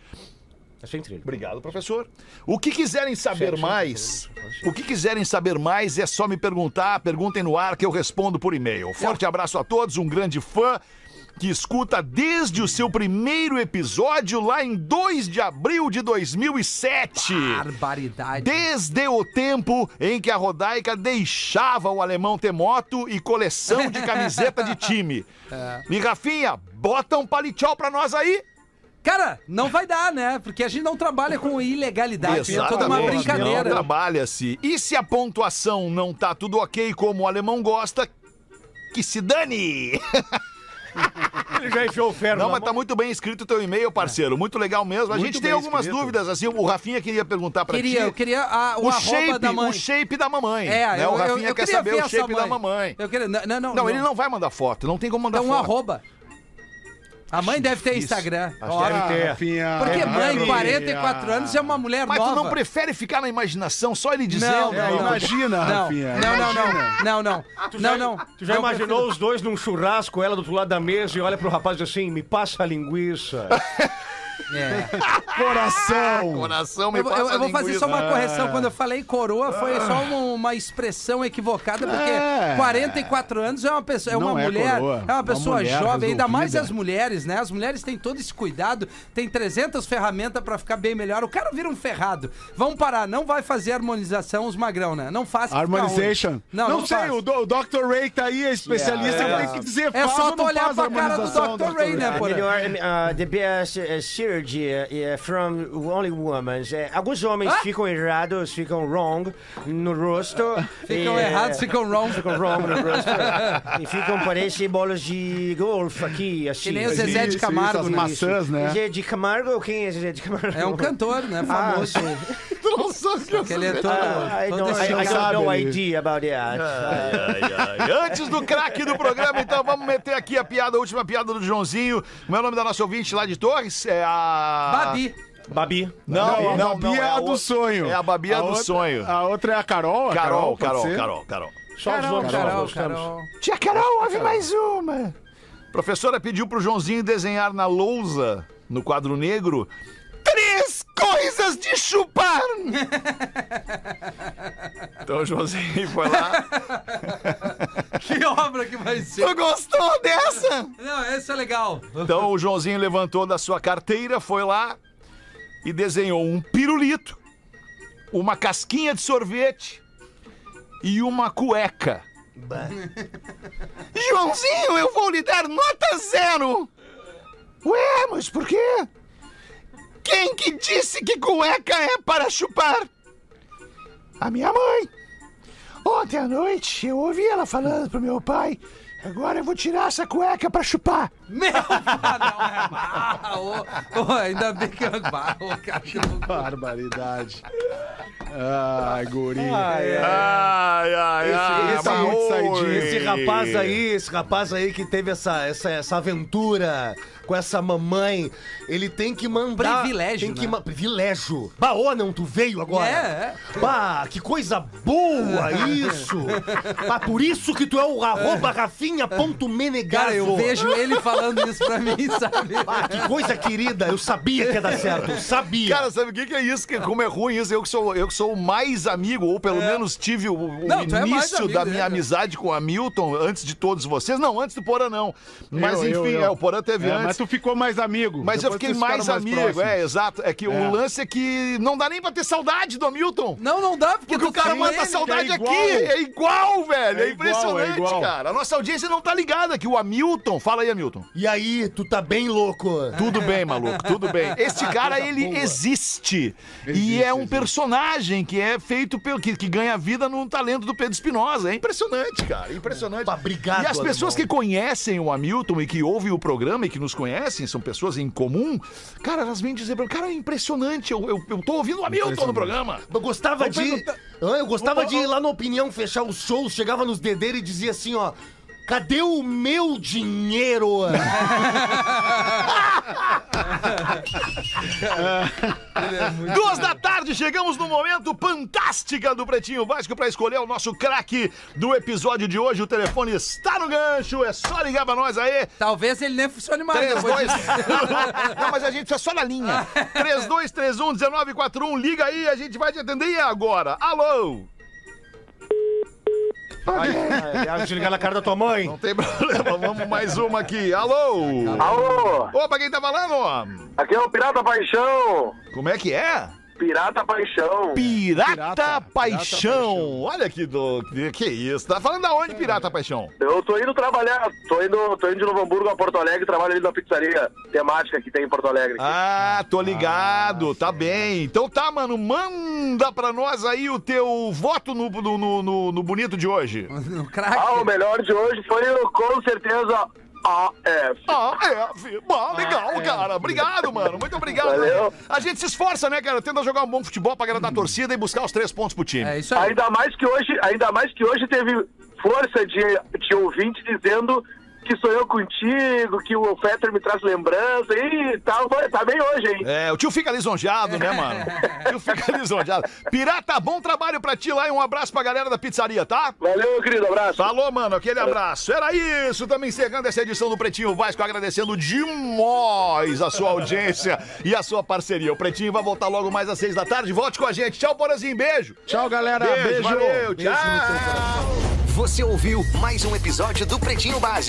Speaker 2: Obrigado, professor. O que quiserem saber mais, o que quiserem saber mais é só me perguntar, perguntem no ar que eu respondo por e-mail. Forte abraço a todos, um grande fã que escuta desde o seu primeiro episódio lá em 2 de abril de 2007.
Speaker 3: Barbaridade.
Speaker 2: Desde o tempo em que a Rodaica deixava o alemão ter moto e coleção de camiseta de time. (laughs) E Rafinha, bota um palitchol pra nós aí.
Speaker 3: Cara, não vai dar, né? Porque a gente não trabalha com ilegalidade. É toda uma
Speaker 2: Não
Speaker 3: brincadeira.
Speaker 2: trabalha-se. E se a pontuação não tá tudo ok como o alemão gosta, que se dane! (laughs) (laughs)
Speaker 7: Ele já enfiou o ferro
Speaker 2: Não, mas tá muito bem escrito o teu e-mail, parceiro. Muito legal mesmo. A
Speaker 4: Muito
Speaker 2: gente tem algumas
Speaker 4: escrito.
Speaker 2: dúvidas, assim. O Rafinha queria perguntar pra
Speaker 3: Queria,
Speaker 2: ti.
Speaker 3: eu queria a, o,
Speaker 2: O shape,
Speaker 3: da mãe.
Speaker 2: o shape da mamãe.
Speaker 3: É,
Speaker 2: né?
Speaker 3: eu,
Speaker 2: o
Speaker 3: eu,
Speaker 2: Rafinha
Speaker 3: eu
Speaker 2: quer
Speaker 3: queria
Speaker 2: saber o shape da mamãe.
Speaker 3: Eu queria, não, não, não,
Speaker 2: Não, ele não vai mandar foto. Não tem como mandar
Speaker 3: Então um
Speaker 2: foto.
Speaker 3: arroba. A mãe deve ter. Instagram. Óbvio.
Speaker 7: deve ter.
Speaker 4: Rafinha.
Speaker 3: Porque
Speaker 4: É,
Speaker 3: mãe,
Speaker 4: Rafinha.
Speaker 3: 44 anos, é uma mulher
Speaker 2: Mas
Speaker 3: nova.
Speaker 2: tu não prefere ficar na imaginação, só ele dizendo.
Speaker 3: Não,
Speaker 4: É,
Speaker 3: não,
Speaker 4: imagina,
Speaker 3: Não,
Speaker 4: Rafinha.
Speaker 3: não, não, não, não, não,
Speaker 7: Tu já,
Speaker 3: não, não.
Speaker 7: Tu já imaginou os dois num churrasco, ela do outro lado da mesa e olha pro rapaz e diz assim, me passa a linguiça. (laughs)
Speaker 3: É.
Speaker 4: Coração.
Speaker 2: Coração me
Speaker 3: Eu, vou-
Speaker 2: passa
Speaker 3: eu- eu vou fazer só uma correção. Quando eu falei coroa, foi só uma, uma expressão equivocada, porque
Speaker 4: É.
Speaker 3: 44 anos é uma pessoa, é
Speaker 4: Não
Speaker 3: uma
Speaker 4: é
Speaker 3: mulher,
Speaker 4: coroa,
Speaker 3: é uma
Speaker 4: uma
Speaker 3: pessoa
Speaker 4: mulher
Speaker 3: jovem, ainda mais as mulheres, né? As mulheres têm todo esse cuidado, tem 300 ferramentas pra ficar bem melhor. O cara vira um ferrado. Vamos parar, não vai fazer harmonização os magrão, né? Não faça.
Speaker 4: Harmonization.
Speaker 3: ruim. Não, não,
Speaker 4: sei,
Speaker 3: faz.
Speaker 4: o, do- o Dr. Ray tá aí, é especialista,
Speaker 2: É.
Speaker 4: tem que dizer
Speaker 3: É
Speaker 4: faz
Speaker 3: só tu
Speaker 4: não
Speaker 3: olhar pra cara do
Speaker 4: harmonização,
Speaker 3: Dr. Ray, né,
Speaker 4: Ray?
Speaker 3: Porã?
Speaker 9: Melhor, uh, the best uh, uh, from only women. Uh, alguns homens
Speaker 3: Ah?
Speaker 9: ficam errados, ficam wrong no rosto. (laughs)
Speaker 3: Ficam
Speaker 9: e,
Speaker 3: errados, ficam wrong.
Speaker 9: Ficam wrong no rosto. (laughs) e ficam, parecem bolas de golfe aqui, assim.
Speaker 3: Que nem o Zezé de Camargo,
Speaker 4: isso, as
Speaker 3: né?
Speaker 4: maçãs, né?
Speaker 9: Zezé de Camargo? Quem é Zezé de Camargo?
Speaker 3: É um cantor, né?
Speaker 9: Ah,
Speaker 3: Famoso.
Speaker 9: sim.
Speaker 2: Não sabe que eu
Speaker 3: que ele é todo,
Speaker 9: I,
Speaker 3: todo
Speaker 9: I, I
Speaker 4: ele-
Speaker 9: idea about that.
Speaker 2: Ai, ai. Antes do craque do programa, então vamos meter aqui a piada, a última piada do Joãozinho. Como é o nome da nossa ouvinte lá de Torres? É a.
Speaker 3: Babi.
Speaker 7: Babi.
Speaker 2: Não,
Speaker 4: a
Speaker 2: não,
Speaker 4: Babi
Speaker 2: não,
Speaker 4: é a do sonho.
Speaker 2: É a Babi é
Speaker 4: A
Speaker 2: do
Speaker 4: outra-
Speaker 2: sonho.
Speaker 4: A outra é a Carol? A
Speaker 2: Carol, Carol,
Speaker 4: ser?
Speaker 2: Carol, Carol.
Speaker 7: Só os
Speaker 3: Carol,
Speaker 7: nomes
Speaker 3: Carol,
Speaker 7: gostamos.
Speaker 3: Carol.
Speaker 2: Tia Carol, ouve mais uma. Professora pediu pro Joãozinho desenhar na lousa, no quadro negro, três coisas de chupar. (laughs) então o Joãozinho foi lá. (laughs)
Speaker 3: Que obra que vai ser?
Speaker 2: Tu gostou dessa?
Speaker 3: Não, essa é legal.
Speaker 2: Então o Joãozinho levantou da sua carteira, foi lá e desenhou um pirulito, uma casquinha de sorvete e uma cueca. Joãozinho, eu vou lhe dar nota zero! Ué, mas por quê? Quem que disse que cueca é para chupar? A minha mãe. Ontem à noite eu ouvi ela falando pro meu pai. Agora eu vou tirar essa cueca pra chupar.
Speaker 3: Meu! Não, é. Ô, ainda bem que eu. Ah, ô, cara, que.
Speaker 4: Barbaridade. Ai, guri.
Speaker 2: Ai, ai,
Speaker 4: Esse- esse é.
Speaker 5: Esse rapaz aí, esse rapaz aí que teve essa, essa, essa aventura com essa mamãe, ele tem que mandar.
Speaker 3: Privilégio,
Speaker 5: Tem que
Speaker 3: né?
Speaker 5: ma- Privilégio. Bah, ô, não, tu veio agora.
Speaker 3: É,
Speaker 5: Bah, que coisa boa (laughs) isso. bah, por isso que tu é o arroba rafinha.menegaso.
Speaker 3: Cara, eu vejo ele falando isso pra mim, sabe? (laughs)
Speaker 5: Ah, que coisa querida, eu sabia que ia dar certo, eu sabia.
Speaker 2: Cara, sabe o que, que é isso? Que, como é ruim isso? Eu que sou, eu que sou o mais amigo, ou pelo menos tive o, o
Speaker 3: Não, é
Speaker 2: início
Speaker 3: amigo
Speaker 2: da minha amizade com o Hamilton antes de todos vocês. Não, antes do Porã, não. Mas
Speaker 4: Eu,
Speaker 2: enfim,
Speaker 4: eu, eu.
Speaker 2: é, o Porã teve
Speaker 4: É,
Speaker 2: antes.
Speaker 4: mas tu ficou mais amigo.
Speaker 2: Mas eu
Speaker 4: Depois
Speaker 2: fiquei
Speaker 4: vocês ficaram
Speaker 2: mais amigo,
Speaker 4: próximos.
Speaker 2: é, exato. É que
Speaker 4: É.
Speaker 2: o lance é que não dá nem pra ter saudade do Hamilton.
Speaker 3: Não, não dá, porque,
Speaker 2: Porque o
Speaker 3: tu
Speaker 2: cara mata
Speaker 3: ele.
Speaker 2: saudade
Speaker 4: é
Speaker 2: aqui. É igual, velho. É,
Speaker 4: É igual,
Speaker 2: impressionante,
Speaker 4: é igual.
Speaker 2: cara. A nossa audiência não tá ligada que o Hamilton. Fala aí, Hamilton.
Speaker 5: E aí, tu tá bem louco?
Speaker 2: Tudo bem, maluco, tudo bem. (laughs) Este cara, ele existe. e
Speaker 4: Existe,
Speaker 2: é um
Speaker 4: existe.
Speaker 2: personagem que é feito pelo. Que, que ganha vida no talento do Pedro Espinosa. É impressionante, cara. Impressionante.
Speaker 5: Obrigado,
Speaker 2: e as pessoas
Speaker 5: alemão.
Speaker 2: que conhecem o Hamilton e que ouvem o programa e que nos conhecem, são pessoas em comum, cara, elas vêm dizer pra mim, cara, é impressionante. Eu, eu, eu tô ouvindo o Hamilton no programa.
Speaker 5: Eu gostava de.
Speaker 4: perguntar-
Speaker 5: Eu gostava de ir lá na opinião, fechar os shows, chegava nos dedeiros e dizia assim, ó. Cadê o meu dinheiro? (laughs)
Speaker 2: Duas da tarde, chegamos no momento fantástica do Pretinho Básico para escolher o nosso craque do episódio de hoje. O telefone está no gancho, é só ligar pra nós aí.
Speaker 3: Talvez ele nem funcione mais
Speaker 2: 3,
Speaker 3: depois
Speaker 2: 2...
Speaker 3: disso. (laughs)
Speaker 2: Não, mas a gente é só na linha. (laughs) 3231-1941, liga aí, a gente vai te atender agora. Alô?
Speaker 7: É, desligar na cara da tua mãe.
Speaker 2: Não tem problema, vamos mais uma aqui. Alô?
Speaker 10: Alô,
Speaker 2: Opa, quem tá falando?
Speaker 10: aqui é o Pirata Paixão.
Speaker 2: Como é que é?
Speaker 10: Pirata Paixão.
Speaker 2: Pirata,
Speaker 4: Pirata,
Speaker 2: Paixão. Olha que do... Que isso. Tá falando da onde, Pirata Paixão?
Speaker 10: Eu tô indo trabalhar, tô indo, tô indo de Novo Hamburgo a Porto Alegre, trabalho ali na pizzaria temática que tem em Porto Alegre.
Speaker 2: Ah, tô ligado, tá bem. Então tá, mano, manda pra nós aí o teu voto no, no, no- no- bonito de hoje. (laughs)
Speaker 10: Ah, o melhor de hoje foi com certeza AF.
Speaker 2: Ah, é, fi- ah, legal, cara. Obrigado, mano. Muito obrigado.
Speaker 10: Valeu.
Speaker 2: A gente se esforça, né, cara? Tenta jogar um bom futebol pra agradar a torcida e buscar os três pontos pro time.
Speaker 3: É isso aí.
Speaker 10: Ainda mais que hoje, ainda mais que hoje teve força de, de ouvinte dizendo que sou eu contigo, que o Fetter me traz lembrança e tal. Tá bem hoje, hein?
Speaker 2: É, o tio fica lisonjeado, né, mano? O tio fica lisonjeado. Pirata, bom trabalho pra ti lá e um abraço pra galera da pizzaria, tá?
Speaker 10: Valeu, querido, abraço.
Speaker 2: Falou, mano, aquele abraço. Era isso, também encerrando essa edição do Pretinho Vasco, agradecendo demais a sua audiência e a sua parceria. O Pretinho vai voltar logo mais às seis da tarde. Volte com a gente. Tchau, Porazinho, beijo.
Speaker 4: Tchau, galera.
Speaker 2: Beijo,
Speaker 4: Beijo.
Speaker 2: valeu, tchau.
Speaker 8: Você ouviu mais um episódio do Pretinho Básico.